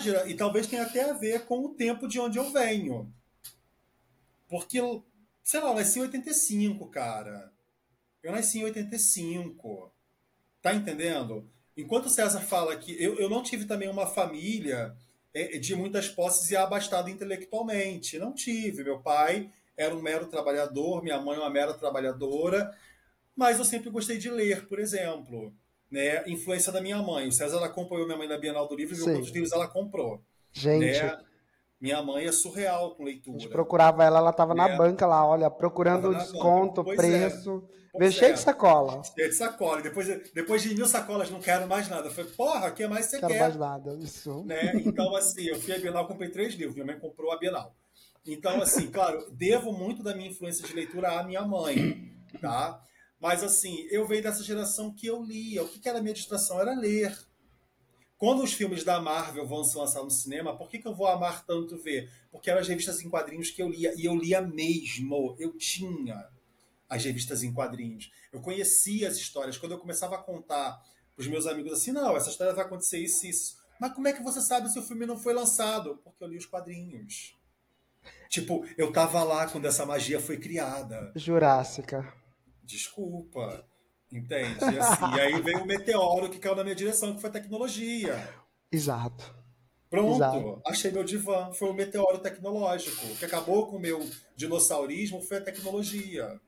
gerar, e talvez tenha até a ver com o tempo de onde eu venho. Porque, sei lá, eu nasci em 85, cara. Eu nasci em 85. Tá entendendo? Enquanto o César fala que eu, eu não tive também uma família de muitas posses e abastado intelectualmente. Não tive. Meu pai era um mero trabalhador, minha mãe uma mera trabalhadora mas eu sempre gostei de ler, por exemplo. Né? Influência da minha mãe. O César acompanhou minha mãe na Bienal do Livro e viu quantos livros ela comprou. Gente. Né? Minha mãe é surreal com leitura. A gente procurava ela, ela estava na banca lá, olha, procurando desconto, é. preço. É. cheio de sacola. Cheio de sacola. Depois, depois de mil sacolas, não quero mais nada. Eu falei, porra, o que mais você quero quer? mais nada, isso. Né? Então, assim, eu fui à Bienal, comprei três livros. Minha mãe comprou a Bienal. Então, assim, claro, devo muito da minha influência de leitura à minha mãe, tá? Mas assim, eu venho dessa geração que eu lia. O que era a minha distração? Era ler. Quando os filmes da Marvel vão se lançar no cinema, por que, que eu vou amar tanto ver? Porque eram as revistas em quadrinhos que eu lia. E eu lia mesmo. Eu tinha as revistas em quadrinhos. Eu conhecia as histórias. Quando eu começava a contar para os meus amigos assim, não, essa história vai acontecer isso e isso. Mas como é que você sabe se o filme não foi lançado? Porque eu li os quadrinhos. Tipo, eu tava lá quando essa magia foi criada. Jurássica desculpa. Entende? E, assim, e aí veio o meteoro que caiu na minha direção, que foi tecnologia. Exato. Pronto, Exato. achei meu divã. Foi o meteoro tecnológico. O que acabou com o meu dinossaurismo foi a tecnologia.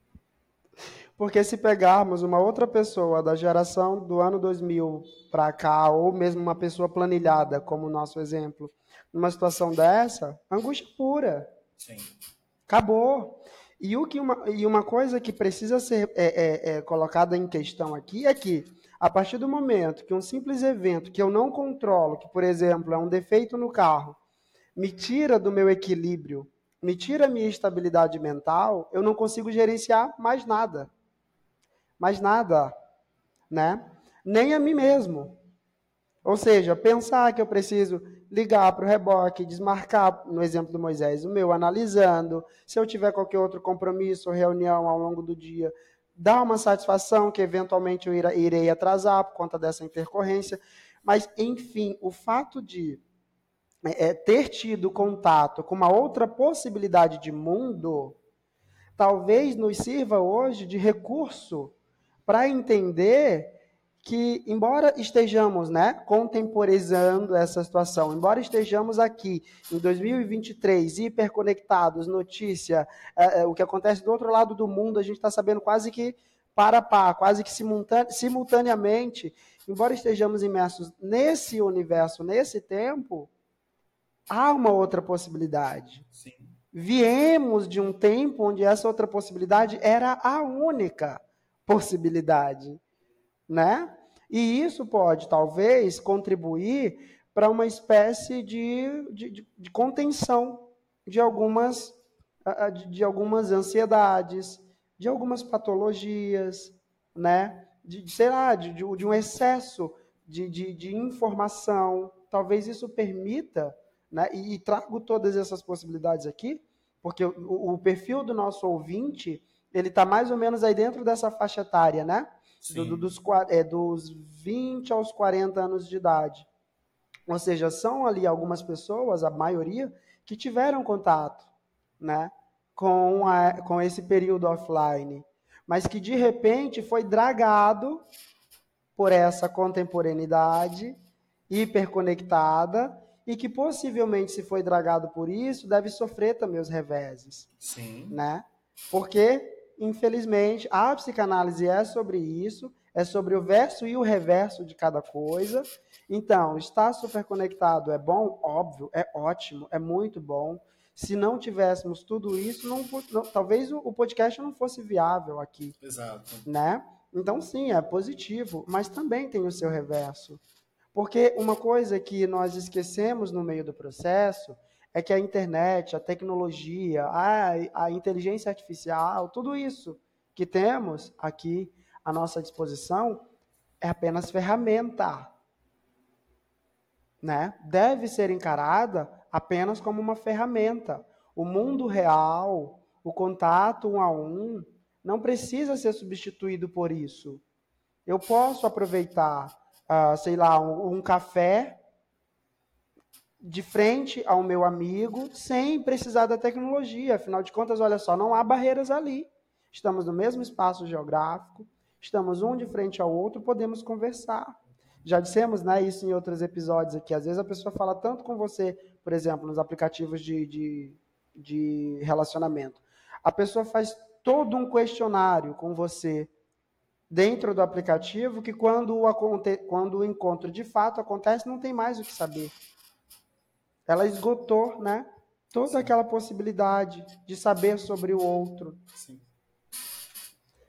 Porque se pegarmos uma outra pessoa da geração do ano 2000 para cá, ou mesmo uma pessoa planilhada, como o nosso exemplo, numa situação dessa, angústia pura. Sim. Acabou. E, o que uma, e uma coisa que precisa ser é, é, é, colocada em questão aqui é que, a partir do momento que um simples evento que eu não controlo, que, por exemplo, é um defeito no carro, me tira do meu equilíbrio, me tira a minha estabilidade mental, eu não consigo gerenciar mais nada. Mais nada. Né? Nem a mim mesmo. Ou seja, pensar que eu preciso ligar para o reboque, desmarcar, no exemplo do Moisés, o meu analisando, se eu tiver qualquer outro compromisso ou reunião ao longo do dia, dar uma satisfação que eventualmente eu irei atrasar por conta dessa intercorrência. Mas, enfim, o fato de é, é, ter tido contato com uma outra possibilidade de mundo, talvez nos sirva hoje de recurso para entender que, embora estejamos né, contemporizando essa situação, embora estejamos aqui em 2023 hiperconectados, notícia, é, é, o que acontece do outro lado do mundo, a gente está sabendo quase que para a par, quase que simultaneamente, embora estejamos imersos nesse universo, nesse tempo, há uma outra possibilidade. Sim. Viemos de um tempo onde essa outra possibilidade era a única possibilidade né? E isso pode, talvez, contribuir para uma espécie de, de, de, contenção de algumas, de, algumas ansiedades, de algumas patologias, né? De, sei lá, de, de, um excesso de, de, de informação. Talvez isso permita, né? E, e trago todas essas possibilidades aqui, porque o, o perfil do nosso ouvinte, ele está mais ou menos aí dentro dessa faixa etária, né? Do, dos, é, dos 20 aos 40 anos de idade. Ou seja, são ali algumas pessoas, a maioria, que tiveram contato né, com, a, com esse período offline, mas que de repente foi dragado por essa contemporaneidade hiperconectada e que possivelmente, se foi dragado por isso, deve sofrer também os reveses. Sim. Né? Porque infelizmente, a psicanálise é sobre isso, é sobre o verso e o reverso de cada coisa. Então, estar super conectado é bom? Óbvio, é ótimo, é muito bom. Se não tivéssemos tudo isso, não, não, talvez o, podcast não fosse viável aqui. Exato. Né? Então, sim, é positivo, mas também tem o seu reverso. Porque uma coisa que nós esquecemos no meio do processo é que a internet, a tecnologia, a, a inteligência artificial, tudo isso que temos aqui à nossa disposição é apenas ferramenta. Né? Deve ser encarada apenas como uma ferramenta. O mundo real, o contato um a um, não precisa ser substituído por isso. Eu posso aproveitar, uh, sei lá, um, um café de frente ao meu amigo sem precisar da tecnologia. Afinal de contas, olha só, não há barreiras ali. Estamos no mesmo espaço geográfico, estamos um de frente ao outro, podemos conversar. Já dissemos né, isso em outros episódios aqui. Às vezes a pessoa fala tanto com você, por exemplo, nos aplicativos de, de, de relacionamento. A pessoa faz todo um questionário com você dentro do aplicativo que quando o, quando o encontro de fato acontece, não tem mais o que saber. Ela esgotou, né? Toda aquela possibilidade de saber sobre o outro. Sim.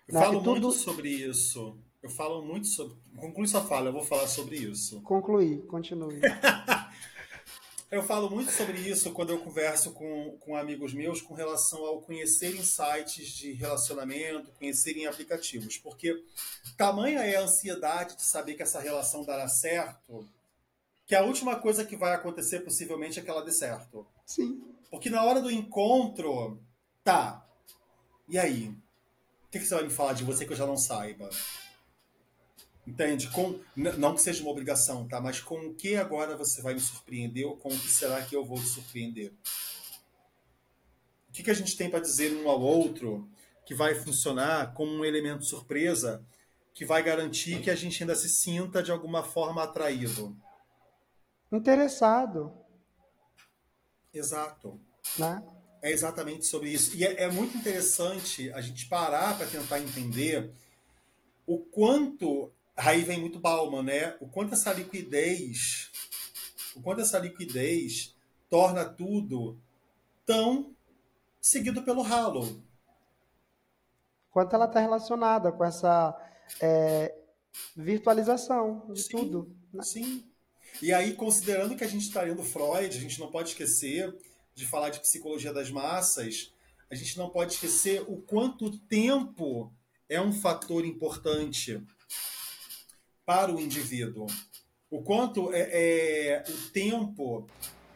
Eu né? falo tudo... muito sobre isso. Eu falo muito sobre. Conclui sua fala, eu vou falar sobre isso. Concluí, continue. eu falo muito sobre isso quando eu converso com, com amigos meus com relação ao conhecerem sites de relacionamento, conhecerem aplicativos. Porque tamanha é a ansiedade de saber que essa relação dará certo que a última coisa que vai acontecer possivelmente é que ela dê certo. Sim. Porque na hora do encontro, tá. E aí? O que, que você vai me falar de você que eu já não saiba? Entende? Com, não que seja uma obrigação, tá? Mas com o que agora você vai me surpreender ou com o que será que eu vou te surpreender? O que, que a gente tem para dizer um ao outro que vai funcionar como um elemento surpresa que vai garantir que a gente ainda se sinta de alguma forma atraído? Interessado. Exato. Né? É exatamente sobre isso. E é, é muito interessante a gente parar para tentar entender o quanto. Aí vem muito Bauman, né? O quanto essa liquidez. O quanto essa liquidez torna tudo tão seguido pelo ralo. Quanto ela está relacionada com essa é, virtualização de sim, tudo. Né? Sim. E aí, considerando que a gente está lendo Freud, a gente não pode esquecer de falar de psicologia das massas, a gente não pode esquecer o quanto o tempo é um fator importante para o indivíduo. O quanto é, é o tempo,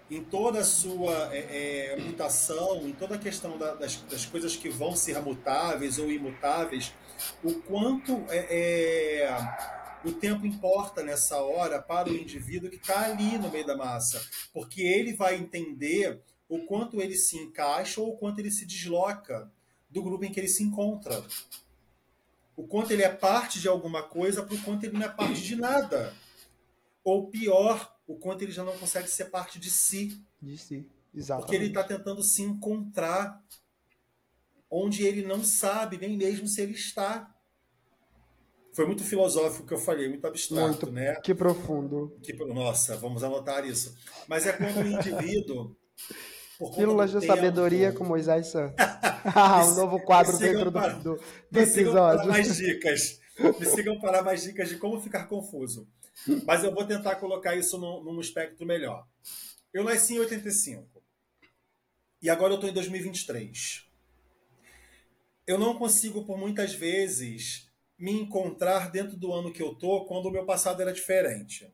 em toda a sua é, é, mutação, em toda a questão da, das, das, coisas que vão ser mutáveis ou imutáveis, o quanto é, é o tempo importa nessa hora para o indivíduo que está ali no meio da massa, porque ele vai entender o quanto ele se encaixa ou o quanto ele se desloca do grupo em que ele se encontra. O quanto ele é parte de alguma coisa, para o quanto ele não é parte de nada. Ou pior, o quanto ele já não consegue ser parte de si. De si, exatamente. Porque ele está tentando se encontrar onde ele não sabe nem mesmo se ele está. Foi muito filosófico o que eu falei, muito abstrato, muito, né? Que profundo. Que, nossa, vamos anotar isso. Mas é quando o indivíduo. Pílulas de sabedoria com Moisés Santos. ah, um novo quadro dentro para, do, do, do episódio. Me mais dicas. Me sigam para mais dicas de como ficar confuso. Mas eu vou tentar colocar isso num, num espectro melhor. Eu nasci em 85. E agora eu estou em 2023. Eu não consigo, por muitas vezes, me encontrar dentro do ano que eu tô quando o meu passado era diferente.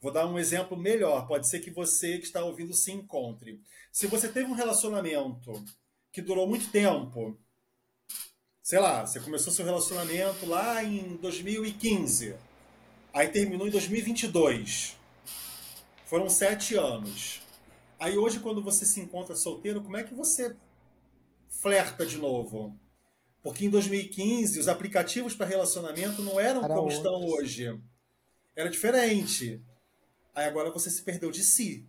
Vou dar um exemplo melhor. Pode ser que você que está ouvindo se encontre. Se você teve um relacionamento que durou muito tempo, sei lá, você começou seu relacionamento lá em 2015, aí terminou em 2022. Foram sete anos. Aí hoje, quando você se encontra solteiro, como é que você flerta de novo? Porque em 2015 os aplicativos para relacionamento não eram Era como outros. estão hoje. Era diferente. Aí agora você se perdeu de si.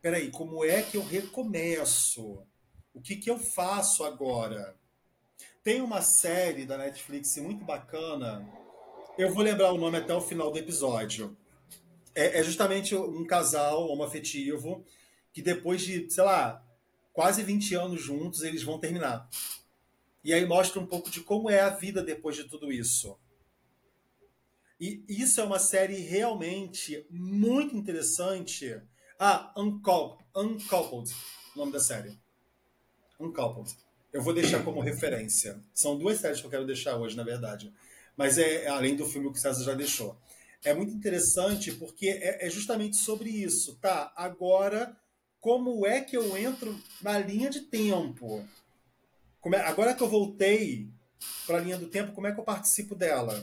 Peraí, como é que eu recomeço? O que, que eu faço agora? Tem uma série da Netflix muito bacana. Eu vou lembrar o nome até o final do episódio. É, é justamente um casal homoafetivo que depois de, sei lá, quase 20 anos juntos, eles vão terminar. E aí mostra um pouco de como é a vida depois de tudo isso. E isso é uma série realmente muito interessante. Ah, Uncoupled, Uncoupled o nome da série. Uncoupled. Eu vou deixar como referência. São duas séries que eu quero deixar hoje, na verdade. Mas é além do filme que o César já deixou. É muito interessante porque é, é justamente sobre isso. Tá, agora, como é que eu entro na linha de tempo? É, agora que eu voltei para a linha do tempo, como é que eu participo dela?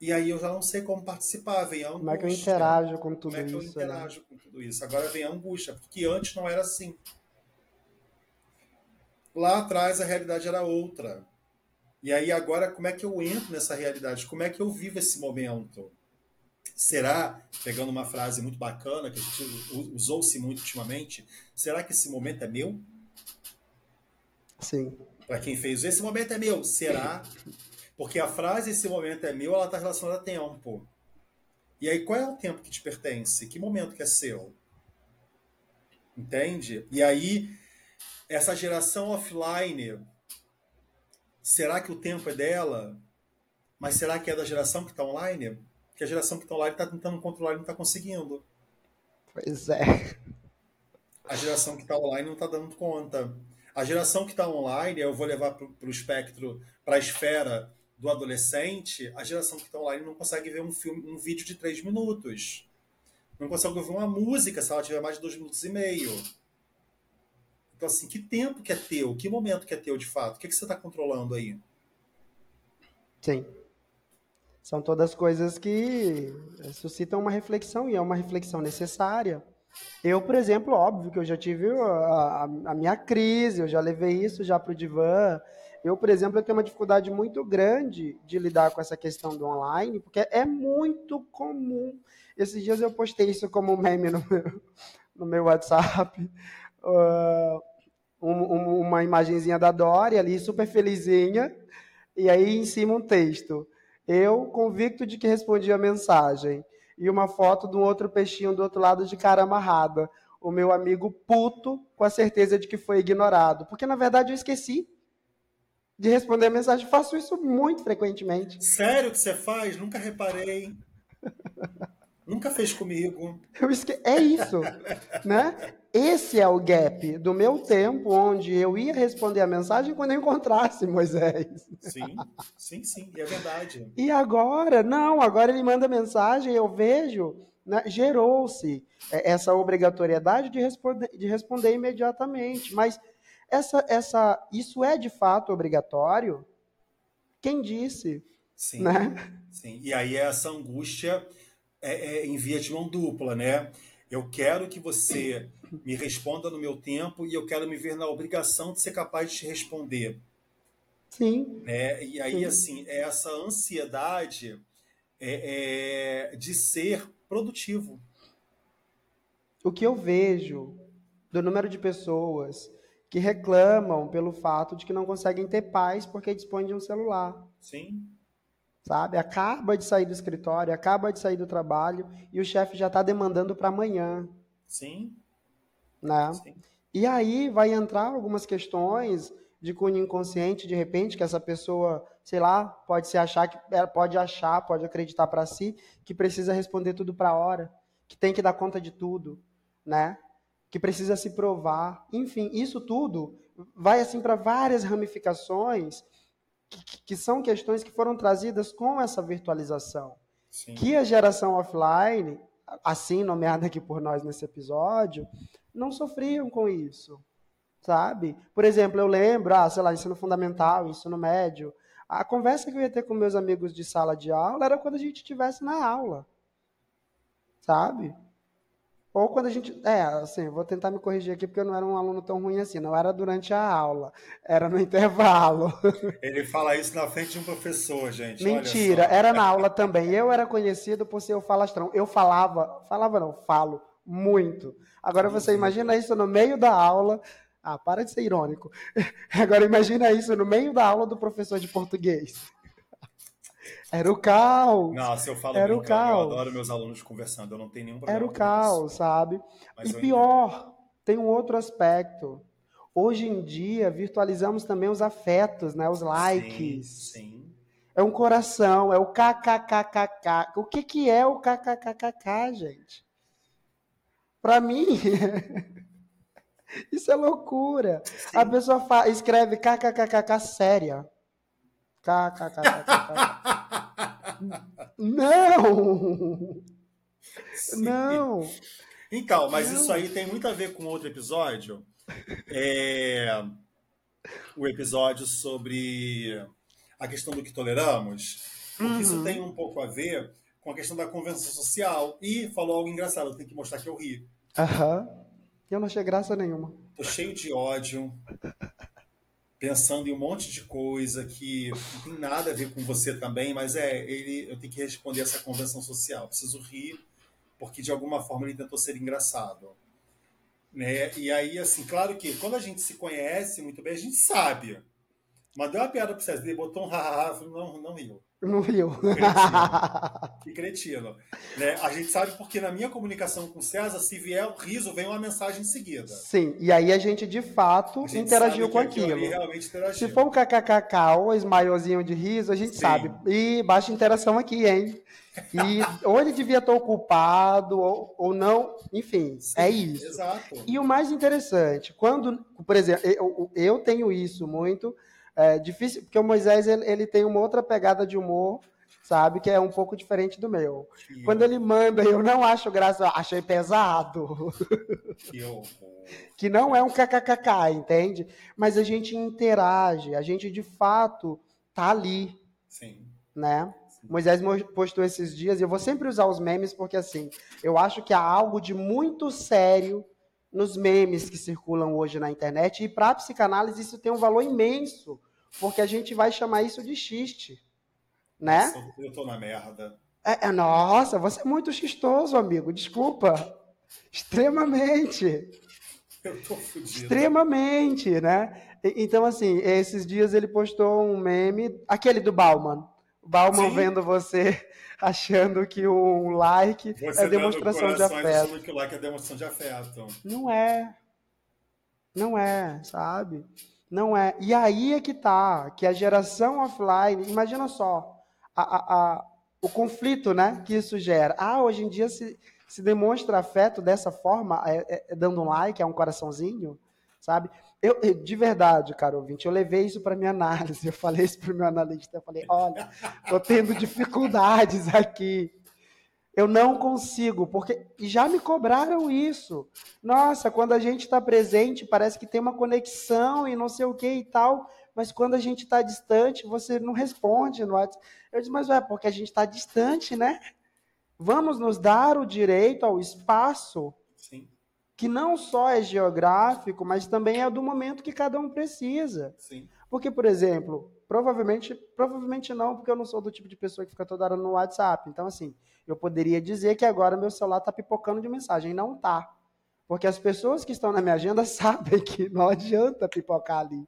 E aí eu já não sei como participar, vem a angústia. Como é que eu interajo com tudo isso? Como é que eu né? interajo né? com tudo isso? Agora vem a angústia, porque antes não era assim. Lá atrás a realidade era outra. E aí agora como é que eu entro nessa realidade? Como é que eu vivo esse momento? Será, pegando uma frase muito bacana que a gente usou-se muito ultimamente, será que esse momento é meu? Sim. Para quem fez esse momento é meu, será? Porque a frase esse momento é meu, ela está relacionada a tempo. E aí qual é o tempo que te pertence? Que momento que é seu? Entende? E aí essa geração offline, será que o tempo é dela? Mas será que é da geração que está online? Porque a geração que está online está tentando controlar e não está conseguindo. Pois é. A geração que está online não está dando conta. A geração que está online, eu vou levar para o espectro, para a esfera do adolescente, a geração que está online não consegue ver um filme, um vídeo de três minutos. Não consegue ouvir uma música se ela tiver mais de dois minutos e meio. Então, assim, que tempo que é teu? Que momento que é teu, de fato? O que, é que você está controlando aí? Sim. São todas coisas que suscitam uma reflexão e é uma reflexão necessária. Eu, por exemplo, óbvio que eu já tive a, a, a minha crise, eu já levei isso já para o divã. Eu, por exemplo, eu tenho uma dificuldade muito grande de lidar com essa questão do online, porque é muito comum. Esses dias eu postei isso como meme no meu, no meu WhatsApp. Uh, um, um, uma imagenzinha da Dori ali, super felizinha, e aí em cima um texto. Eu, convicto de que respondi a mensagem e uma foto de um outro peixinho do outro lado de cara amarrada. O meu amigo puto com a certeza de que foi ignorado. Porque, na verdade, eu esqueci de responder a mensagem. Faço isso muito frequentemente. Sério que você faz? Nunca reparei. Nunca fez comigo. Esque... É isso, né? Esse é o gap do meu tempo, onde eu ia responder a mensagem quando eu encontrasse Moisés. Sim, sim, sim, é verdade. E agora, não, agora ele manda mensagem, eu vejo, né, gerou-se essa obrigatoriedade de responder, de responder imediatamente. Mas essa, essa, isso é de fato obrigatório? Quem disse? Sim, né? sim. E aí essa angústia é, é, em via de mão dupla, né? Eu quero que você me responda no meu tempo e eu quero me ver na obrigação de ser capaz de te responder. Sim. Né? E aí, Sim. assim, é essa ansiedade é, é, de ser produtivo. O que eu vejo do número de pessoas que reclamam pelo fato de que não conseguem ter paz porque dispõem de um celular. Sim. Sabe? Acaba de sair do escritório, acaba de sair do trabalho e o chefe já está demandando para amanhã. Sim. Né? Sim. E aí vai entrar algumas questões de cunho inconsciente, de repente, que essa pessoa, sei lá, pode se achar que pode achar, pode acreditar para si que precisa responder tudo para a hora, que tem que dar conta de tudo, né? Que precisa se provar. Enfim, isso tudo vai assim para várias ramificações que, que, são questões que foram trazidas com essa virtualização. Sim. Que a geração offline, assim nomeada aqui por nós nesse episódio, não sofriam com isso sabe? Por exemplo, eu lembro, ah, sei lá, ensino fundamental, ensino médio, a conversa que eu ia ter com meus amigos de sala de aula era quando a gente estivesse na aula, sabe? Ou quando a gente. É, assim, vou tentar me corrigir aqui porque eu não era um aluno tão ruim assim. Não era durante a aula, era no intervalo. Ele fala isso na frente de um professor, gente. Mentira, era na aula também. Eu era conhecido por ser o falastrão. Eu falava, falava não, falo muito. Agora você imagina isso no meio da aula, ah, para de ser irônico. Agora imagina isso no meio da aula do professor de português. Era o caos. Nossa, eu falo Era o caos. Eu adoro meus alunos conversando, eu não tenho nenhum problema. Era o caos, isso. sabe? Mas e pior, entendo. tem um outro aspecto. Hoje em dia, virtualizamos também os afetos, né? Os likes. Sim, sim. É um coração, é o kkkk. O que, que é o kkkk, gente? Para mim, Isso é loucura. Sim. A pessoa escreve kkkk séria. Kkkk. Não! Sim. Não! Então, mas Não. isso aí tem muito a ver com outro episódio. É... O episódio sobre a questão do que toleramos. Porque uhum. isso tem um pouco a ver com a questão da convenção social. E falou algo engraçado, eu tenho que mostrar que eu ri. Aham. Uhum. Eu não achei graça nenhuma. Tô cheio de ódio, pensando em um monte de coisa que não tem nada a ver com você também, mas é, ele, eu tenho que responder essa convenção social. Preciso rir, porque de alguma forma ele tentou ser engraçado. Né? E aí, assim, claro que quando a gente se conhece muito bem, a gente sabe. Mas deu uma piada pro César, ele botou um hahaha, não, não riu. Não riu. Que cretino. Né? A gente sabe porque na minha comunicação com o César, se vier o riso, vem uma mensagem em seguida. Sim, e aí a gente de fato gente interagiu com aquilo. aquilo se for um kkkk ou esmaiozinho de riso, a gente Sim. sabe. E baixa interação aqui, hein? E ou ele devia estar ocupado ou, ou não, enfim, Sim, é isso. Exato. E o mais interessante, quando, por exemplo, eu, eu tenho isso muito é difícil, porque o Moisés ele, ele tem uma outra pegada de humor, sabe, que é um pouco diferente do meu. Que Quando ele manda, eu não acho graça, achei pesado. Que, que não é um kkkk, entende? Mas a gente interage, a gente de fato tá ali. Sim. Né? Sim. Moisés postou esses dias, e eu vou sempre usar os memes, porque assim, eu acho que há algo de muito sério nos memes que circulam hoje na internet, e para a psicanálise isso tem um valor imenso, porque a gente vai chamar isso de xiste, né? Nossa, eu tô na merda. É, é, nossa, você é muito xistoso, amigo, desculpa. Extremamente. Eu tô fudido. Extremamente, né? Então, assim, esses dias ele postou um meme, aquele do Bauman. O Bauman Sim. vendo você achando que um like você é demonstração de afeto. que o like é demonstração de afeto. Não é. Não é, sabe? Não é. E aí é que tá, que a geração offline, imagina só, a, a, a, o conflito né, que isso gera. Ah, hoje em dia se, se demonstra afeto dessa forma, é, é, é dando um like, é um coraçãozinho, sabe? Eu, de verdade, cara ouvinte, eu levei isso para minha análise, eu falei isso para o meu analista, eu falei, olha, estou tendo dificuldades aqui. Eu não consigo, porque já me cobraram isso. Nossa, quando a gente está presente, parece que tem uma conexão e não sei o que e tal, mas quando a gente está distante, você não responde no WhatsApp. Eu disse, mas é porque a gente está distante, né? Vamos nos dar o direito ao espaço Sim. que não só é geográfico, mas também é do momento que cada um precisa. Sim. Porque, por exemplo, provavelmente, provavelmente não, porque eu não sou do tipo de pessoa que fica toda hora no WhatsApp. Então, assim, eu poderia dizer que agora meu celular está pipocando de mensagem. Não tá. Porque as pessoas que estão na minha agenda sabem que não adianta pipocar ali.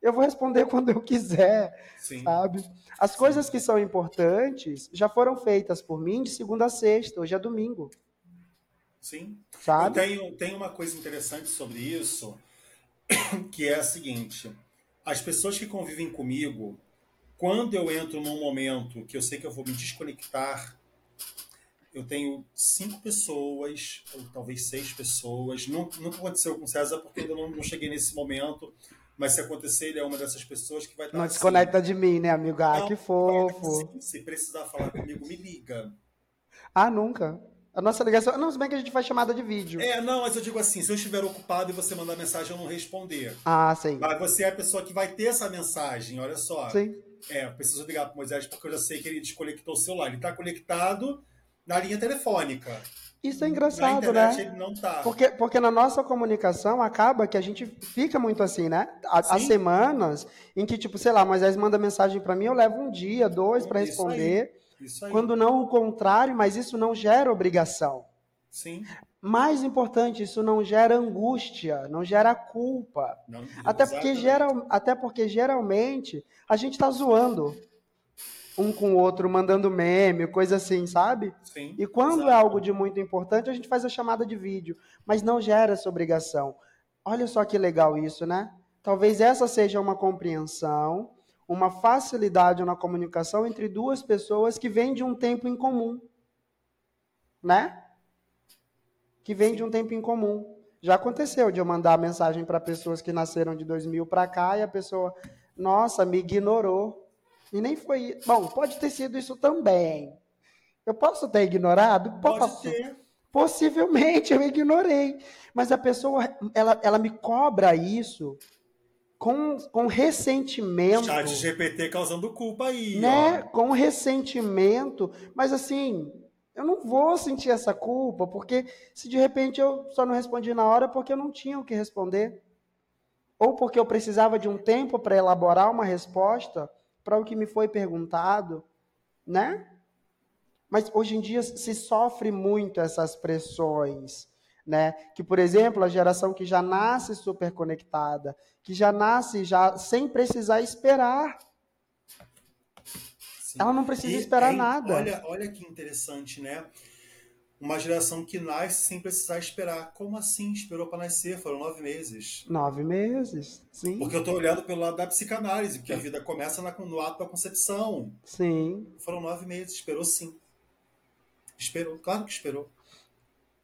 Eu vou responder quando eu quiser, Sim. sabe? As Sim. coisas que são importantes já foram feitas por mim de segunda a sexta, hoje é domingo. Sim. Sabe? Tenho, tenho uma coisa interessante sobre isso, que é a seguinte: as pessoas que convivem comigo, quando eu entro num momento que eu sei que eu vou me desconectar, eu tenho cinco pessoas, ou talvez seis pessoas. Nunca, nunca aconteceu com o César, porque ainda não, não cheguei nesse momento. Mas se acontecer, ele é uma dessas pessoas que vai estar. Não assim, desconecta de mim, né, amigo? Ah, que fofo. Assim, se precisar falar comigo, me liga. Ah, nunca. A nossa ligação. Não, se bem que a gente faz chamada de vídeo. É, não, mas eu digo assim: se eu estiver ocupado e você mandar mensagem, eu não responder. Ah, sim. Mas você é a pessoa que vai ter essa mensagem, olha só. Sim. É, eu preciso ligar para Moisés porque eu já sei que ele desconectou o celular. Ele está conectado na linha telefônica. Isso é engraçado, na internet, né? Ele não tá. Porque, porque na nossa comunicação acaba que a gente fica muito assim, né? Há, semanas em que, tipo, sei lá, Moisés manda mensagem para mim, eu levo um dia, dois para responder. Aí. Quando não o contrário, mas isso não gera obrigação. Sim. Mais importante, isso não gera angústia, não gera culpa. Não, até, porque geral, até porque geralmente a gente está zoando um com o outro, mandando meme, coisa assim, sabe? Sim, e quando exato. é algo de muito importante, a gente faz a chamada de vídeo, mas não gera essa obrigação. Olha só que legal isso, né? Talvez essa seja uma compreensão uma facilidade na comunicação entre duas pessoas que vêm de um tempo em comum. Né? Que vêm de um tempo em comum. Já aconteceu de eu mandar mensagem para pessoas que nasceram de 2000 para cá e a pessoa, nossa, me ignorou. E nem foi. Bom, pode ter sido isso também. Eu posso ter ignorado? Posso. Pode ter. Possivelmente eu ignorei. Mas a pessoa, ela, ela me cobra isso com, com ressentimento. Chat GPT causando culpa aí. Né? Ó. Com ressentimento. Mas assim, eu não vou sentir essa culpa, porque se de repente eu só não respondi na hora porque eu não tinha o que responder. Ou porque eu precisava de um tempo para elaborar uma resposta para o que me foi perguntado, né? Mas hoje em dia se sofre muito essas pressões né? Que, por exemplo, a geração que já nasce super conectada, que já nasce já sem precisar esperar. Sim. Ela não precisa e, esperar é, nada. Olha, olha que interessante, né? Uma geração que nasce sem precisar esperar. Como assim? Esperou para nascer? Foram nove meses. Nove meses, sim. Porque eu estou olhando pelo lado da psicanálise, porque a vida começa na, no ato da concepção. Sim. Foram nove meses. Esperou sim. Esperou, claro que esperou.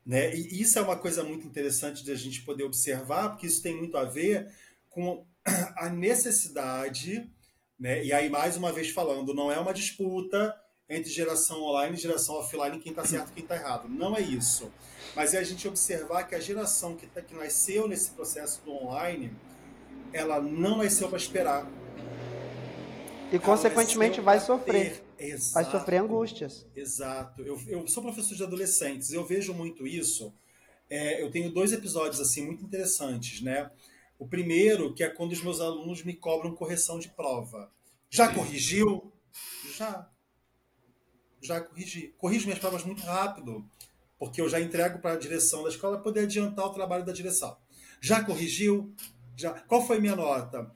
Né? E isso é uma coisa muito interessante de a gente poder observar, porque isso tem muito a ver com a necessidade, né? e aí mais uma vez falando, não é uma disputa entre geração online e geração offline, quem está certo e quem está errado. Não é isso. Mas é a gente observar que a geração que, tá, que nasceu nesse processo do online, ela não nasceu para esperar. E, consequentemente, vai sofrer. Exato, vai sofrer angústias. Exato. Eu, eu sou professor de adolescentes, eu vejo muito isso. É, eu tenho dois episódios assim muito interessantes, né? O primeiro, que é quando os meus alunos me cobram correção de prova. Já corrigiu? Já. Já corrigi. Corrijo minhas provas muito rápido, porque eu já entrego para a direção da escola poder adiantar o trabalho da direção. Já corrigiu? Já. Qual foi minha nota?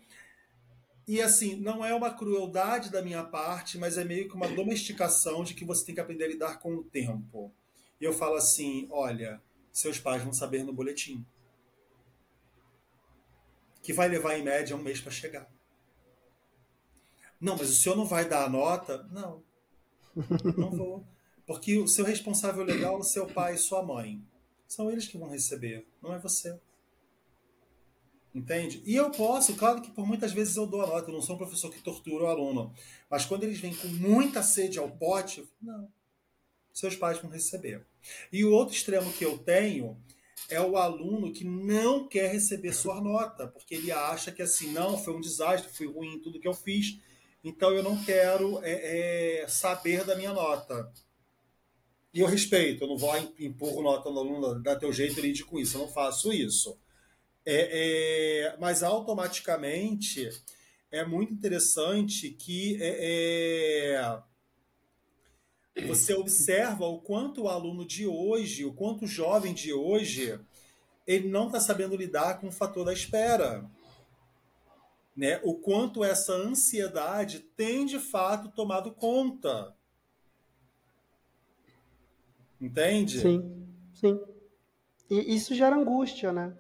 E assim, não é uma crueldade da minha parte, mas é meio que uma domesticação de que você tem que aprender a lidar com o tempo. E eu falo assim: olha, seus pais vão saber no boletim. Que vai levar em média um mês para chegar. Não, mas o senhor não vai dar a nota? Não. Não vou. Porque o seu responsável legal é o seu pai e sua mãe. São eles que vão receber, não é você. Entende? E eu posso, claro que por muitas vezes eu dou a nota, eu não sou um professor que tortura o aluno. Mas quando eles vêm com muita sede ao pote, não. Seus pais vão receber. E o outro extremo que eu tenho é o aluno que não quer receber sua nota, porque ele acha que assim, não, foi um desastre, foi ruim em tudo que eu fiz, então eu não quero é, é, saber da minha nota. E eu respeito, eu não vou impor nota no aluno, dá teu jeito, lide com isso, eu não faço isso. É, é, mas automaticamente é muito interessante que é, é, você observa o quanto o aluno de hoje, o quanto o jovem de hoje, ele não está sabendo lidar com o fator da espera. Né? O quanto essa ansiedade tem de fato tomado conta. Entende? Sim, sim. E isso gera angústia, né?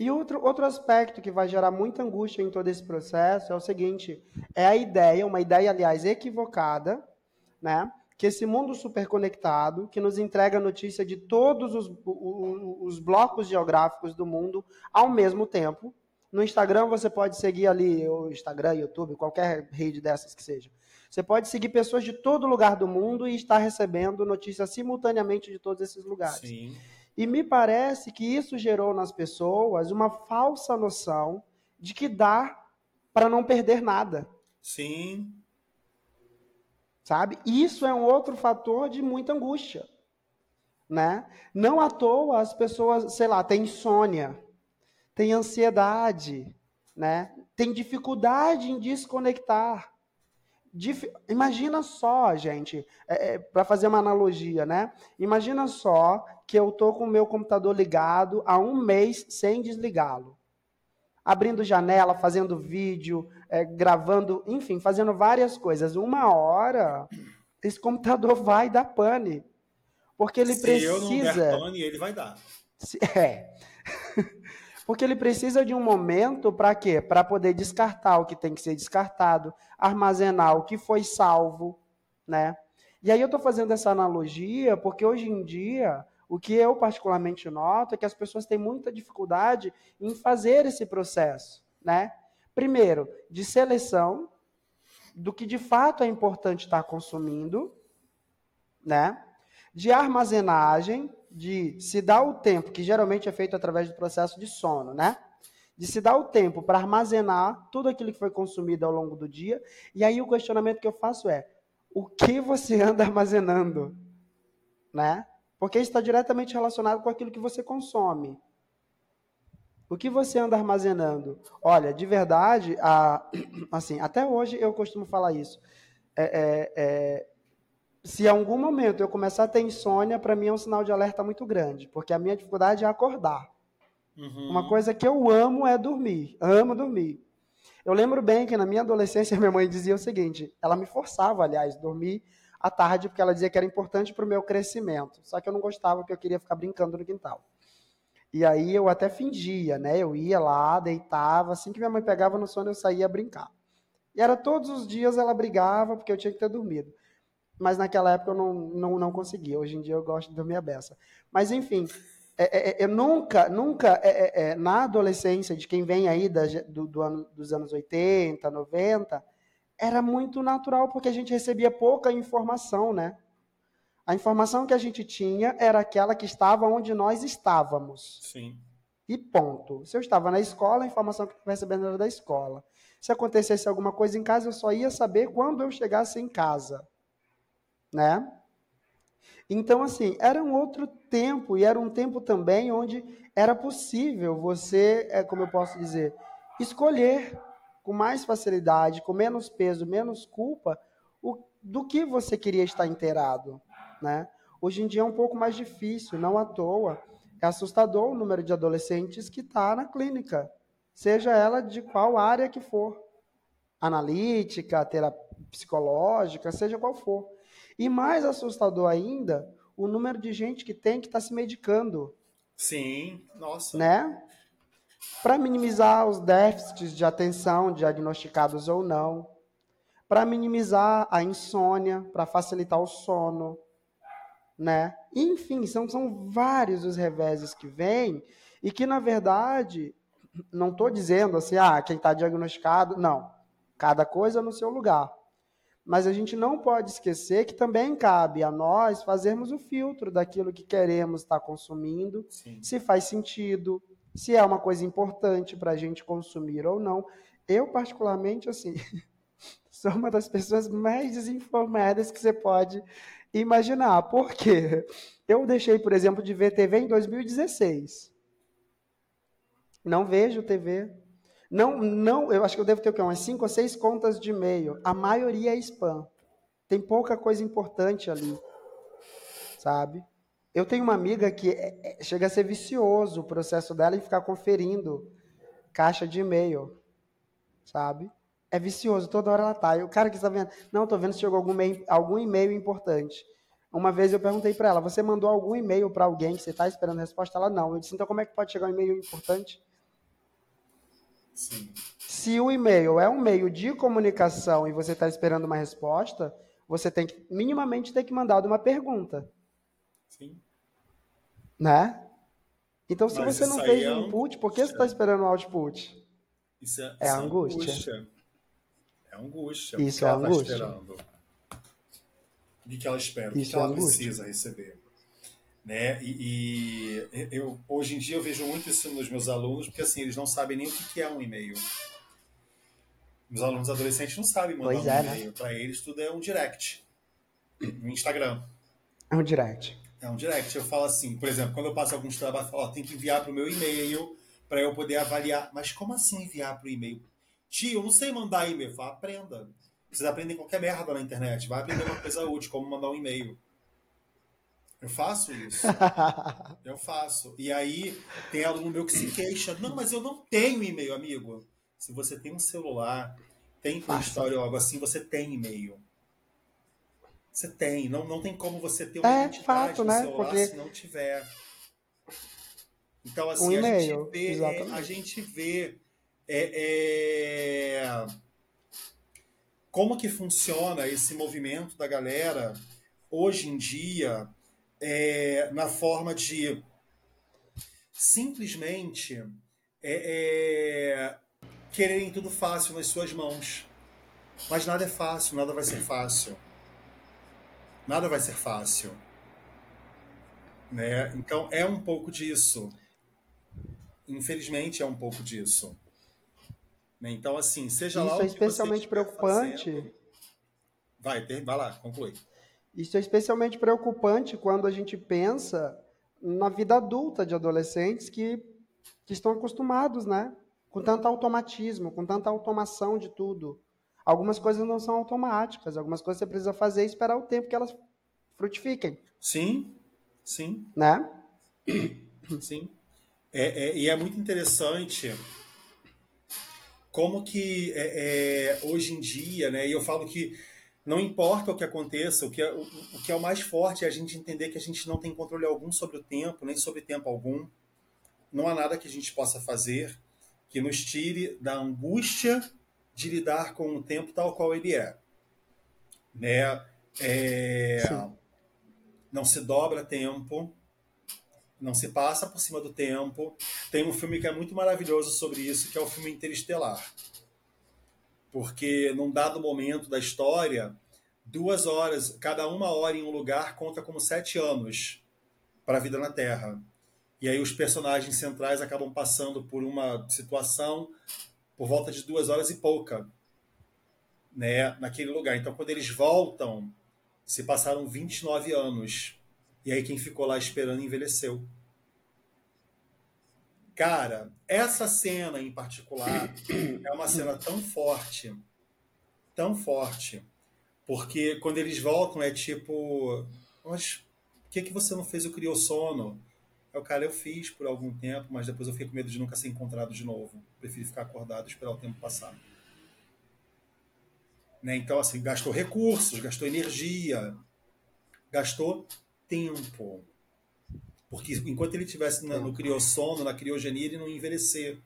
E outro, outro aspecto que vai gerar muita angústia em todo esse processo é o seguinte: é a ideia, uma ideia, aliás, equivocada, né? Que esse mundo superconectado, que nos entrega notícia de todos os, os, os blocos geográficos do mundo ao mesmo tempo. No Instagram você pode seguir ali, o Instagram, YouTube, qualquer rede dessas que seja. Você pode seguir pessoas de todo lugar do mundo e estar recebendo notícias simultaneamente de todos esses lugares. Sim. E me parece que isso gerou nas pessoas uma falsa noção de que dá para não perder nada. Sim. Sabe? Isso é um outro fator de muita angústia. Né? Não à toa as pessoas, sei lá, têm insônia, têm ansiedade, né? têm dificuldade em desconectar. Imagina só, gente, é, é, para fazer uma analogia, né? Imagina só que eu tô com o meu computador ligado há um mês sem desligá-lo. Abrindo janela, fazendo vídeo, é, gravando, enfim, fazendo várias coisas. Uma hora, esse computador vai dar pane. Porque ele Se precisa. eu não der pane, ele vai dar. É. Porque ele precisa de um momento para quê? Para poder descartar o que tem que ser descartado, armazenar o que foi salvo, né? E aí eu estou fazendo essa analogia porque hoje em dia o que eu particularmente noto é que as pessoas têm muita dificuldade em fazer esse processo, né? Primeiro, de seleção do que de fato é importante estar consumindo, né? De armazenagem, de se dar o tempo, que geralmente é feito através do processo de sono, né? De se dar o tempo para armazenar tudo aquilo que foi consumido ao longo do dia. E aí o questionamento que eu faço é: o que você anda armazenando? Né? Porque está diretamente relacionado com aquilo que você consome. O que você anda armazenando? Olha, de verdade, a, assim, até hoje eu costumo falar isso. É, é, é, se em algum momento eu começar a ter insônia, para mim é um sinal de alerta muito grande, porque a minha dificuldade é acordar. Uhum. Uma coisa que eu amo é dormir. Amo dormir. Eu lembro bem que na minha adolescência minha mãe dizia o seguinte: ela me forçava, aliás, dormir à tarde, porque ela dizia que era importante para o meu crescimento. Só que eu não gostava, porque eu queria ficar brincando no quintal. E aí eu até fingia, né? Eu ia lá, deitava, assim que minha mãe pegava no sono, eu saía a brincar. E era todos os dias ela brigava, porque eu tinha que ter dormido. Mas naquela época eu não, não, não conseguia. Hoje em dia eu gosto de dormir a beça. Mas enfim, é, é, é eu nunca, nunca, é, é, é, na adolescência, de quem vem aí da, do, do ano, dos anos 80, 90, era muito natural, porque a gente recebia pouca informação, né? A informação que a gente tinha era aquela que estava onde nós estávamos. Sim. E ponto. Se eu estava na escola, a informação que eu estava recebendo era da escola. Se acontecesse alguma coisa em casa, eu só ia saber quando eu chegasse em casa. Né? Então, assim, era um outro tempo, e era um tempo também onde era possível você, é, como eu posso dizer, escolher com mais facilidade, com menos peso, menos culpa, o, do que você queria estar inteirado, né? Hoje em dia é um pouco mais difícil, não à toa. É assustador o número de adolescentes que está na clínica, seja ela de qual área que for, analítica, terapia psicológica, seja qual for. E mais assustador ainda, o número de gente que tem que estar tá se medicando. Sim, nossa. Né? para minimizar os déficits de atenção diagnosticados ou não, para minimizar a insônia, para facilitar o sono, né? Enfim, são, são vários os reveses que vêm e que, na verdade, não estou dizendo assim, ah, quem está diagnosticado, não. Cada coisa no seu lugar. Mas a gente não pode esquecer que também cabe a nós fazermos o filtro daquilo que queremos estar consumindo, Sim. se faz sentido, se é uma coisa importante para a gente consumir ou não. Eu, particularmente, assim, sou uma das pessoas mais desinformadas que você pode imaginar. Por quê? Eu deixei, por exemplo, de ver TV em 2016. Não vejo TV. Não, não, eu acho que eu devo ter o quê? Umas cinco ou seis contas de e-mail. A maioria é spam. Tem pouca coisa importante ali, sabe? Eu tenho uma amiga que é, é, chega a ser vicioso o processo dela em ficar conferindo caixa de e-mail, sabe? É vicioso, toda hora ela tá. E o cara que está vendo, não, tô vendo se chegou algum e-mail, algum e-mail importante. Uma vez eu perguntei para ela, você mandou algum e-mail para alguém que você está esperando a resposta? Ela não. Eu disse, então como é que pode chegar um e-mail importante? Sim. Se o e-mail é um meio de comunicação e você está esperando uma resposta, você tem que minimamente ter que mandar uma pergunta. Sim. Né? Então, se Mas você não fez aí é input, por que você está esperando o output? Isso é, É isso angústia. É angústia. Isso o que é ela tá angústia. esperando. O que ela espera? O que Isso que é ela angústia. precisa receber? Né? E, e eu, hoje em dia eu vejo muito isso nos meus alunos, porque assim, eles não sabem nem o que é um e-mail. Meus alunos adolescentes não sabem mandar Pois um é, né? e-mail. Para eles tudo é um direct. No Instagram. É um direct. É um direct. Eu falo assim, por exemplo, quando eu passo alguns trabalhos, eu falo, ó, tem que enviar para o meu e-mail para eu poder avaliar. Mas como assim enviar para o e-mail? Tio, eu não sei mandar e-mail. Eu falo, aprenda. Vocês aprendem qualquer merda na internet. Vai aprender uma coisa útil, como mandar um e-mail. Eu faço isso. Eu faço. E aí tem aluno meu que se queixa. Não, mas eu não tenho e-mail, amigo. Se você tem um celular, tem Faça. Store ou algo assim, você tem e-mail. Você tem. Não, não tem como você ter uma É, identidade fato, no né? celular Porque- se não tiver. Então, assim, Um a e-mail, gente vê, exatamente. a gente vê é, é, como que funciona esse movimento da galera hoje em dia é, na forma de simplesmente é, é, quererem tudo fácil nas suas mãos. Mas nada é fácil, nada vai ser fácil. Nada vai ser fácil. Né? Então é um pouco disso. Infelizmente é um pouco disso. Né? Então, assim, seja lá Isso o é que você especialmente preocupante. fazendo- Vai, ter- vai lá, conclui. Isso é especialmente preocupante quando a gente pensa na vida adulta de adolescentes que, que estão acostumados, né? Com tanto automatismo, com tanta automação de tudo. Algumas coisas não são automáticas, algumas coisas você precisa fazer e esperar o tempo que elas frutifiquem, Sim, sim, né? sim. É, é- e é muito interessante como que é, é, hoje em dia, né? E eu falo que não importa o que aconteça, o que, é, o, o que é o mais forte é a gente entender que a gente não tem controle algum sobre o tempo, nem sobre tempo algum. Não há nada que a gente possa fazer que nos tire da angústia de lidar com o tempo tal qual ele é. Né? É, não se dobra tempo, não se passa por cima do tempo. Tem um filme que é muito maravilhoso sobre isso, que é o filme Interestelar. Porque num dado momento da história, duas horas, cada uma hora em um lugar conta como sete anos para a vida na Terra. E aí os personagens centrais acabam passando por uma situação por volta de duas horas e pouca, né, naquele lugar. Então, quando eles voltam, se passaram 29 anos. E aí quem ficou lá esperando envelheceu. Cara, essa cena em particular é uma cena tão forte, tão forte, porque quando eles voltam é tipo, mas por que, que você não fez o criossono? É o cara, eu fiz por algum tempo, mas depois eu fiquei com medo de nunca ser encontrado de novo. Prefiro ficar acordado e esperar o tempo passar. Né? Então, assim, gastou recursos, gastou energia, gastou tempo. Porque enquanto ele estivesse no criossono, na criogenia, ele não ia envelhecer.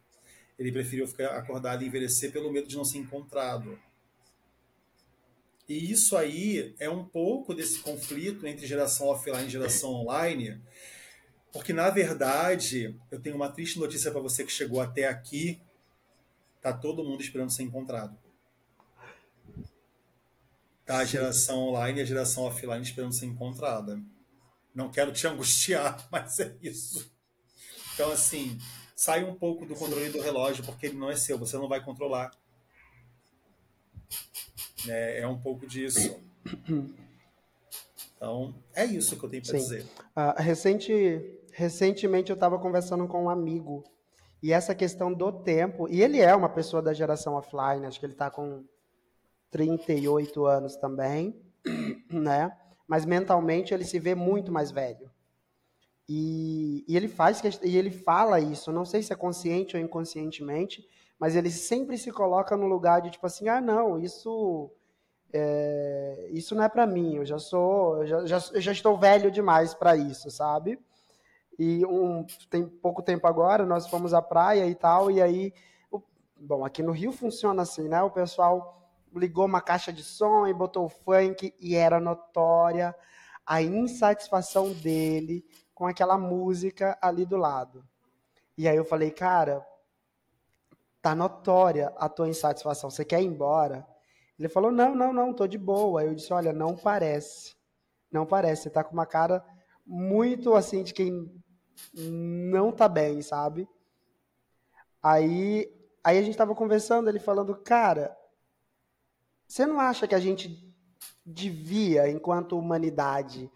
Ele preferiu ficar acordado e envelhecer pelo medo de não ser encontrado. E isso aí é um pouco desse conflito entre geração offline e geração online, porque na verdade, eu tenho uma triste notícia para você que chegou até aqui, tá todo mundo esperando ser encontrado. Tá a geração online e a geração offline esperando ser encontrada. Não quero te angustiar, mas é isso. Então, assim, sai um pouco do controle do relógio, porque ele não é seu, você não vai controlar. É, é um pouco disso. Então, é isso que eu tenho para dizer. Ah, recente, recentemente eu estava conversando com um amigo E essa questão do tempo, e ele é uma pessoa da geração offline, acho que ele está com 38 anos também, né? Mas mentalmente ele se vê muito mais velho. E, e ele faz e ele fala isso, não sei se é consciente ou inconscientemente, mas ele sempre se coloca no lugar de tipo assim, ah não, isso é, isso não é para mim, eu já sou, eu já, já, eu já estou velho demais para isso, sabe? E um, tem pouco tempo agora, nós fomos à praia e tal, e aí, o, bom, aqui no Rio funciona assim, né? O pessoal ligou uma caixa de som e botou funk e era notória a insatisfação dele com aquela música ali do lado. E aí eu falei, cara, tá notória a tua insatisfação, você quer ir embora? Ele falou, não, não, não, tô de boa. Eu disse, olha, não parece, não parece, você tá com uma cara muito assim de quem não tá bem, sabe? Aí, aí a gente tava conversando, ele falando, cara, você não acha que a gente devia, enquanto humanidade,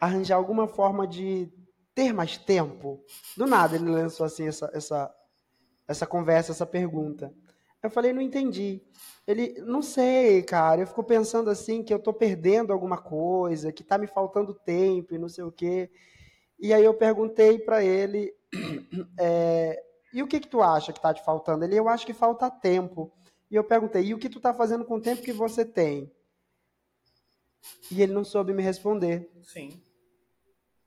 arranjar alguma forma de ter mais tempo? Do nada ele lançou assim essa, essa, essa conversa, essa pergunta. Eu falei, não entendi. Ele, não sei, cara. Eu fico pensando assim que eu tô perdendo alguma coisa, que tá me faltando tempo e não sei o quê. E aí eu perguntei para ele, é, e o que que tu acha que tá te faltando? Ele, eu acho que falta tempo. E eu perguntei, e o que tu tá fazendo com o tempo que você tem? E ele não soube me responder. Sim.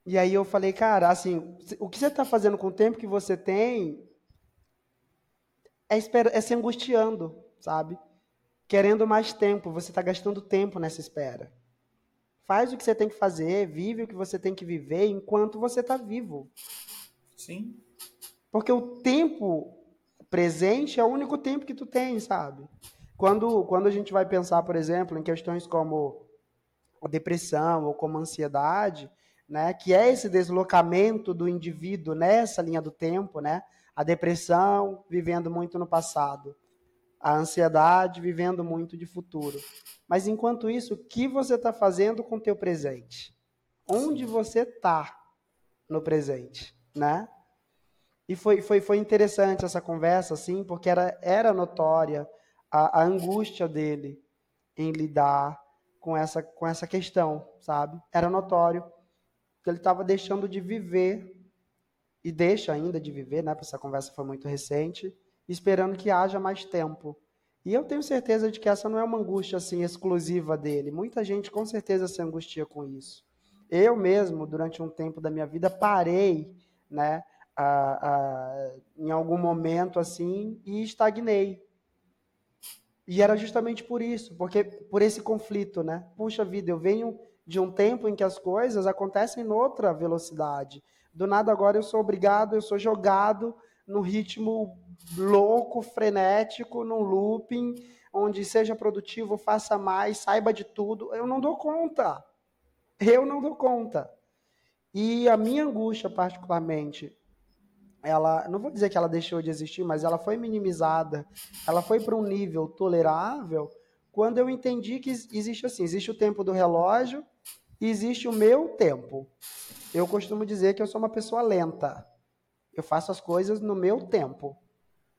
E aí eu falei, cara, assim, o que você tá fazendo com o tempo que você tem é, esper é se angustiando, sabe? Querendo mais tempo, você tá gastando tempo nessa espera. Faz o que você tem que fazer, vive o que você tem que viver enquanto você tá vivo. Sim. Porque o tempo presente é o único tempo que tu tem, sabe? Quando, quando a gente vai pensar, por exemplo, em questões como depressão ou como ansiedade, né, que é esse deslocamento do indivíduo nessa linha do tempo, né? A depressão vivendo muito no passado, a ansiedade vivendo muito de futuro. Mas enquanto isso, o que você está fazendo com o teu presente? Onde você está no presente, né? E foi, foi, foi interessante essa conversa, assim, porque era, era notória a, a angústia dele em lidar com essa, com essa questão, sabe? Era notório que ele estava deixando de viver e deixa ainda de viver, né? Porque essa conversa foi muito recente, esperando que haja mais tempo. E eu tenho certeza de que essa não é uma angústia assim exclusiva dele. Muita gente com certeza se angustia com isso. Eu mesmo, durante um tempo da minha vida, parei, né? Em algum momento assim e estagnei. E era justamente por isso, porque por esse conflito, né? Puxa vida, eu venho de um tempo em que as coisas acontecem em outra velocidade. Do nada agora eu sou obrigado, eu sou jogado no ritmo louco, frenético, num looping, onde seja produtivo, faça mais, saiba de tudo. Eu não dou conta. Eu não dou conta. E a minha angústia, particularmente, ela, não vou dizer que ela deixou de existir, mas ela foi minimizada, ela foi para um nível tolerável quando eu entendi que existe assim, existe o tempo do relógio e existe o meu tempo. Eu costumo dizer que eu sou uma pessoa lenta. Eu faço as coisas no meu tempo,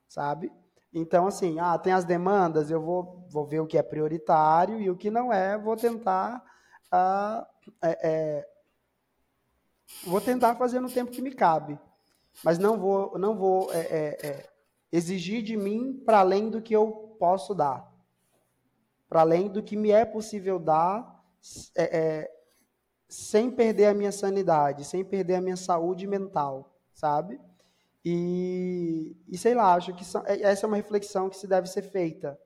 sabe? Então, assim, ah, tem as demandas, eu vou, vou ver o que é prioritário e o que não é, vou tentar, ah, é, é, vou tentar fazer no tempo que me cabe mas não vou, não vou é, é, é, exigir de mim para além do que eu posso dar, para além do que me é possível dar, é, é, sem perder a minha sanidade, sem perder a minha saúde mental, sabe? E, e sei lá, acho que é, essa é uma reflexão que se deve ser feita,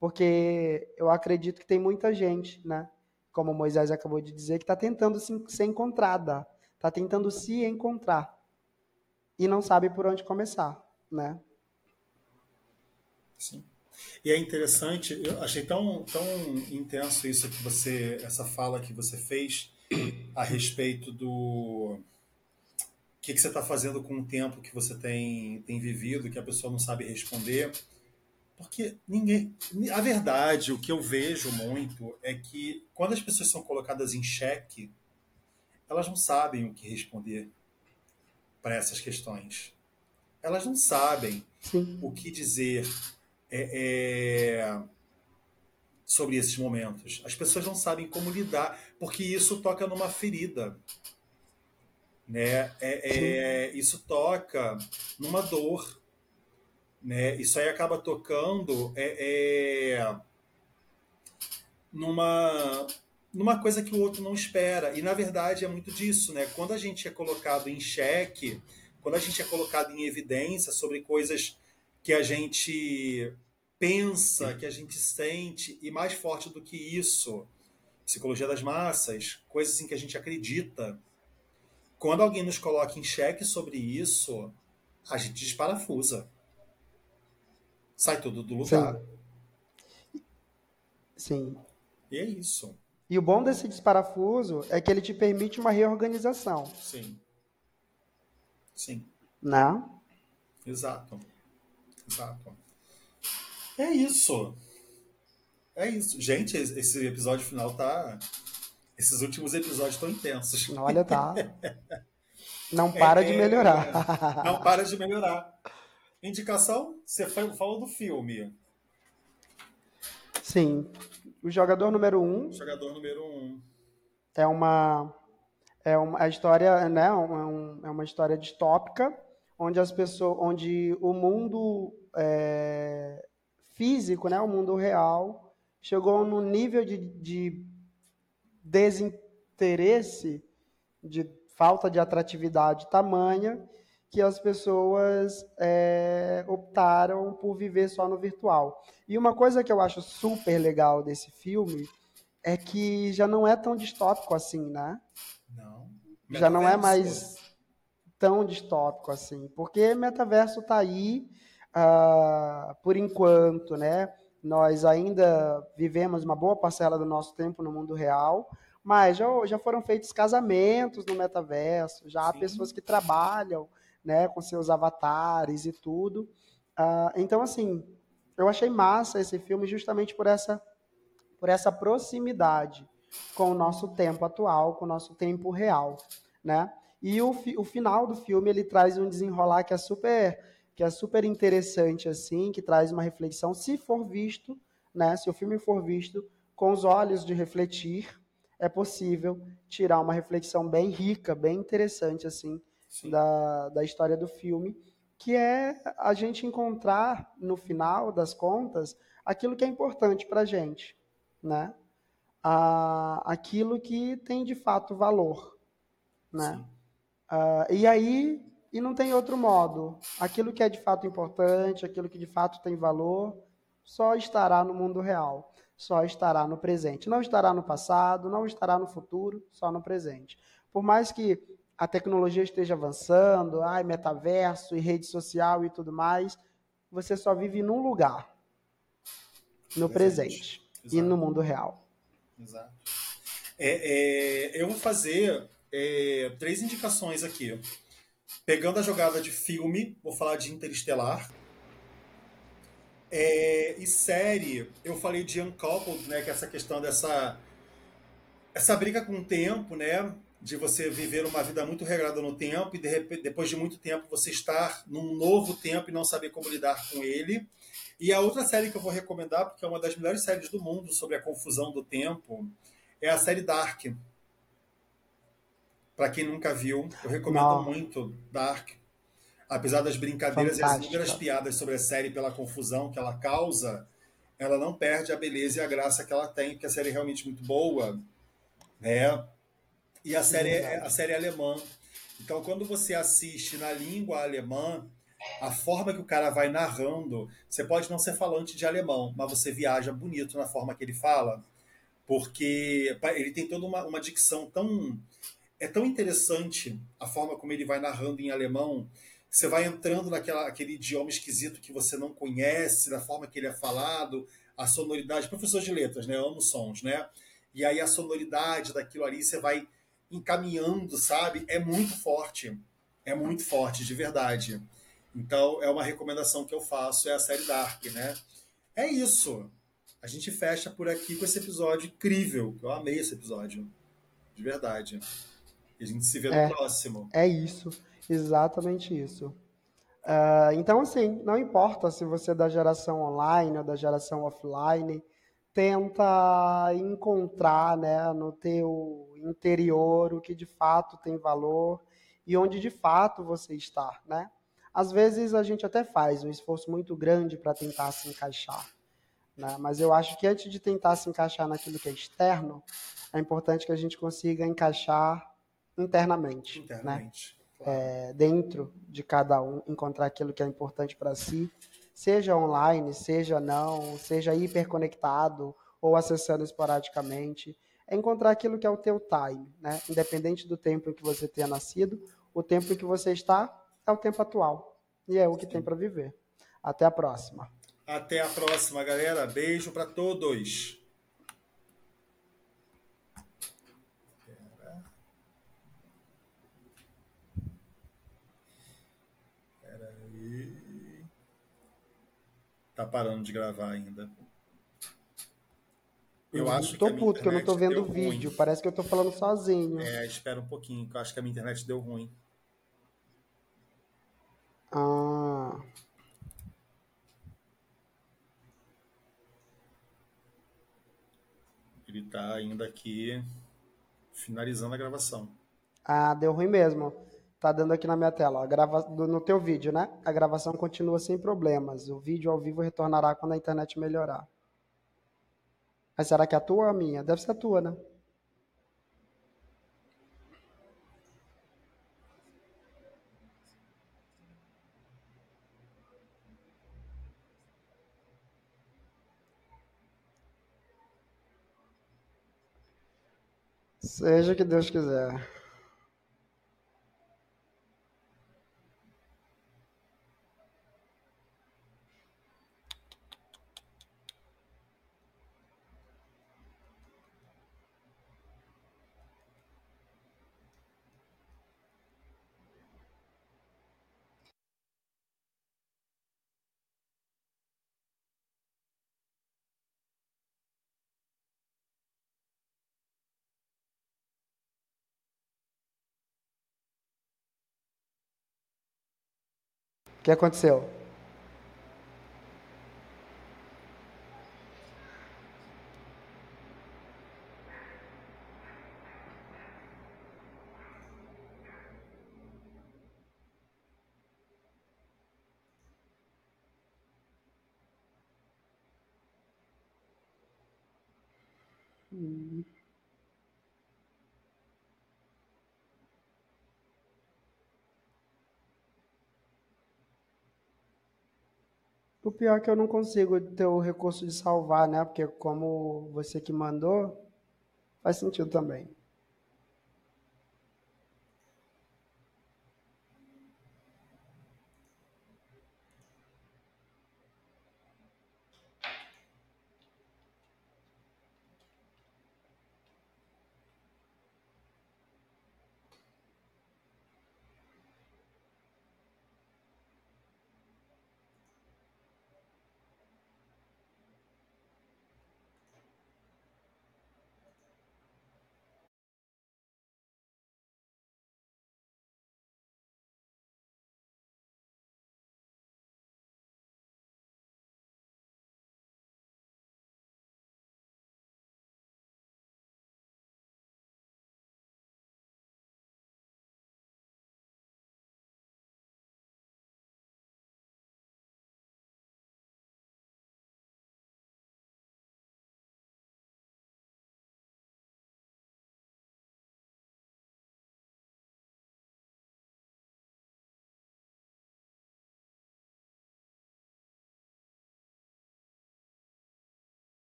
porque eu acredito que tem muita gente, né? Como Moisés acabou de dizer, que está tentando se, ser encontrada, está tentando se encontrar e não sabe por onde começar, né? Sim. E é interessante, eu achei tão, tão intenso isso que você, essa fala que você fez a respeito do que, que você está fazendo com o tempo que você tem, tem vivido, que a pessoa não sabe responder. Porque ninguém. A verdade, o que eu vejo muito é que quando as pessoas são colocadas em xeque, elas não sabem o que responder para essas questões. elas não sabem Sim. o que dizer é, é, sobre esses momentos. As pessoas não sabem como lidar, porque isso toca numa ferida. Né? É, é, isso toca numa dor. Né? Isso aí acaba tocando é, é, numa, numa coisa que o outro não espera. E na verdade é muito disso. Né? Quando a gente é colocado em xeque, quando a gente é colocado em evidência sobre coisas que a gente pensa, que a gente sente, e mais forte do que isso, psicologia das massas, coisas em que a gente acredita. Quando alguém nos coloca em xeque sobre isso, a gente desparafusa. Sai tudo do lugar. Sim. Sim. E é isso. E o bom desse desparafuso é que ele te permite uma reorganização. Sim. Sim. Né? Exato. Exato. É isso. É isso. Gente, esse episódio final tá. Esses últimos episódios estão intensos. Olha, tá. Não para é, de melhorar. Não para de melhorar. Indicação? Você falou do filme. Sim. O jogador número um. jogador número um. É uma. É uma a história, né? Um, é uma história distópica, onde as pessoas. onde o mundo. É, físico, né, o mundo real, chegou num nível de, de desinteresse, de falta de atratividade tamanha, que as pessoas é, optaram por viver só no virtual. E uma coisa que eu acho super legal desse filme é que já não é tão distópico assim, né? Não. Já não é mais tão distópico assim, porque metaverso está aí uh, por enquanto, né? Nós ainda vivemos uma boa parcela do nosso tempo no mundo real, mas já, já foram feitos casamentos no metaverso, já há pessoas que trabalham né, com seus avatares e tudo. Uh, então, assim, eu achei massa esse filme justamente por essa, por essa proximidade com o nosso tempo atual, com o nosso tempo real, né? E o, o final do filme ele traz um desenrolar que é super que é super interessante assim, que traz uma reflexão, se for visto, né, se o filme for visto com os olhos de refletir, é possível tirar uma reflexão bem rica, bem interessante assim da, da história do filme, que é a gente encontrar no final das contas aquilo que é importante para a gente, né? Ah, aquilo que tem de fato valor, né? Ah, e aí e não tem outro modo. Aquilo que é de fato importante, aquilo que de fato tem valor, só estará no mundo real, só estará no presente. Não estará no passado, não estará no futuro, só no presente. Por mais que a tecnologia esteja avançando, ai, metaverso e rede social e tudo mais, você só vive num lugar, no presente, presente e no mundo real. Exato. É, é, eu vou fazer é, três indicações aqui. Pegando a jogada de filme, vou falar de Interestelar. É, e série, eu falei de Uncoupled, né, que é essa questão dessa essa briga com o tempo, né, de você viver uma vida muito regrada no tempo e de repente, depois de muito tempo você estar num novo tempo e não saber como lidar com ele. E a outra série que eu vou recomendar, porque é uma das melhores séries do mundo sobre a confusão do tempo, é a série Dark. Para quem nunca viu, eu recomendo Não. muito Dark. Apesar das brincadeiras Fantástica. e as inúmeras piadas sobre a série pela confusão que ela causa, ela não perde a beleza e a graça que ela tem, porque a série é realmente muito boa. Né? E a série, é, a série é alemã. Então, quando você assiste na língua alemã, a forma que o cara vai narrando, você pode não ser falante de alemão, mas você viaja bonito na forma que ele fala, porque ele tem toda uma, uma dicção tão é tão interessante a forma como ele vai narrando em alemão. Você vai entrando naquela aquele idioma esquisito que você não conhece, da forma que ele é falado, a sonoridade. Professor de letras, né? Eu amo sons, né? E aí a sonoridade daquilo ali você vai encaminhando, sabe? É muito forte. É muito forte, de verdade. Então, é uma recomendação que eu faço, é a série Dark, né? É isso. A gente fecha por aqui com esse episódio incrível. Eu amei esse episódio. De verdade. E a gente se vê no é, próximo. É isso, exatamente isso. Uh, então, assim, não importa se você é da geração online ou da geração offline, tenta encontrar né, no teu interior o que de fato tem valor e onde de fato você está, né? Às vezes a gente até faz um esforço muito grande para tentar se encaixar, né? Mas eu acho que antes de tentar se encaixar naquilo que é externo, é importante que a gente consiga encaixar internamente, né? internamente. Né? é, dentro de cada um, encontrar aquilo que é importante para si, seja online, seja não, seja hiperconectado ou acessando esporadicamente, é encontrar aquilo que é o teu time, né? Independente do tempo em que você tenha nascido, o tempo em que você está é o tempo atual e é o que tem para viver. Até a próxima. Até a próxima, galera. Beijo para todos. Tá parando de gravar ainda. Eu, eu acho tô que puto, que eu não tô vendo o vídeo. Ruim. Parece que eu tô falando sozinho. É, espera um pouquinho, que eu acho que a minha internet deu ruim. Ah. Ele tá ainda aqui finalizando a gravação. Ah, deu ruim mesmo. Tá dando aqui na minha tela, ó, grava... no teu vídeo, né? A gravação continua sem problemas. O vídeo ao vivo retornará quando a internet melhorar. Mas será que é a tua ou a minha? Deve ser a tua, né? Seja o que Deus quiser. O que aconteceu? O pior é que eu não consigo ter o recurso de salvar, né? Porque como você que mandou, faz sentido também.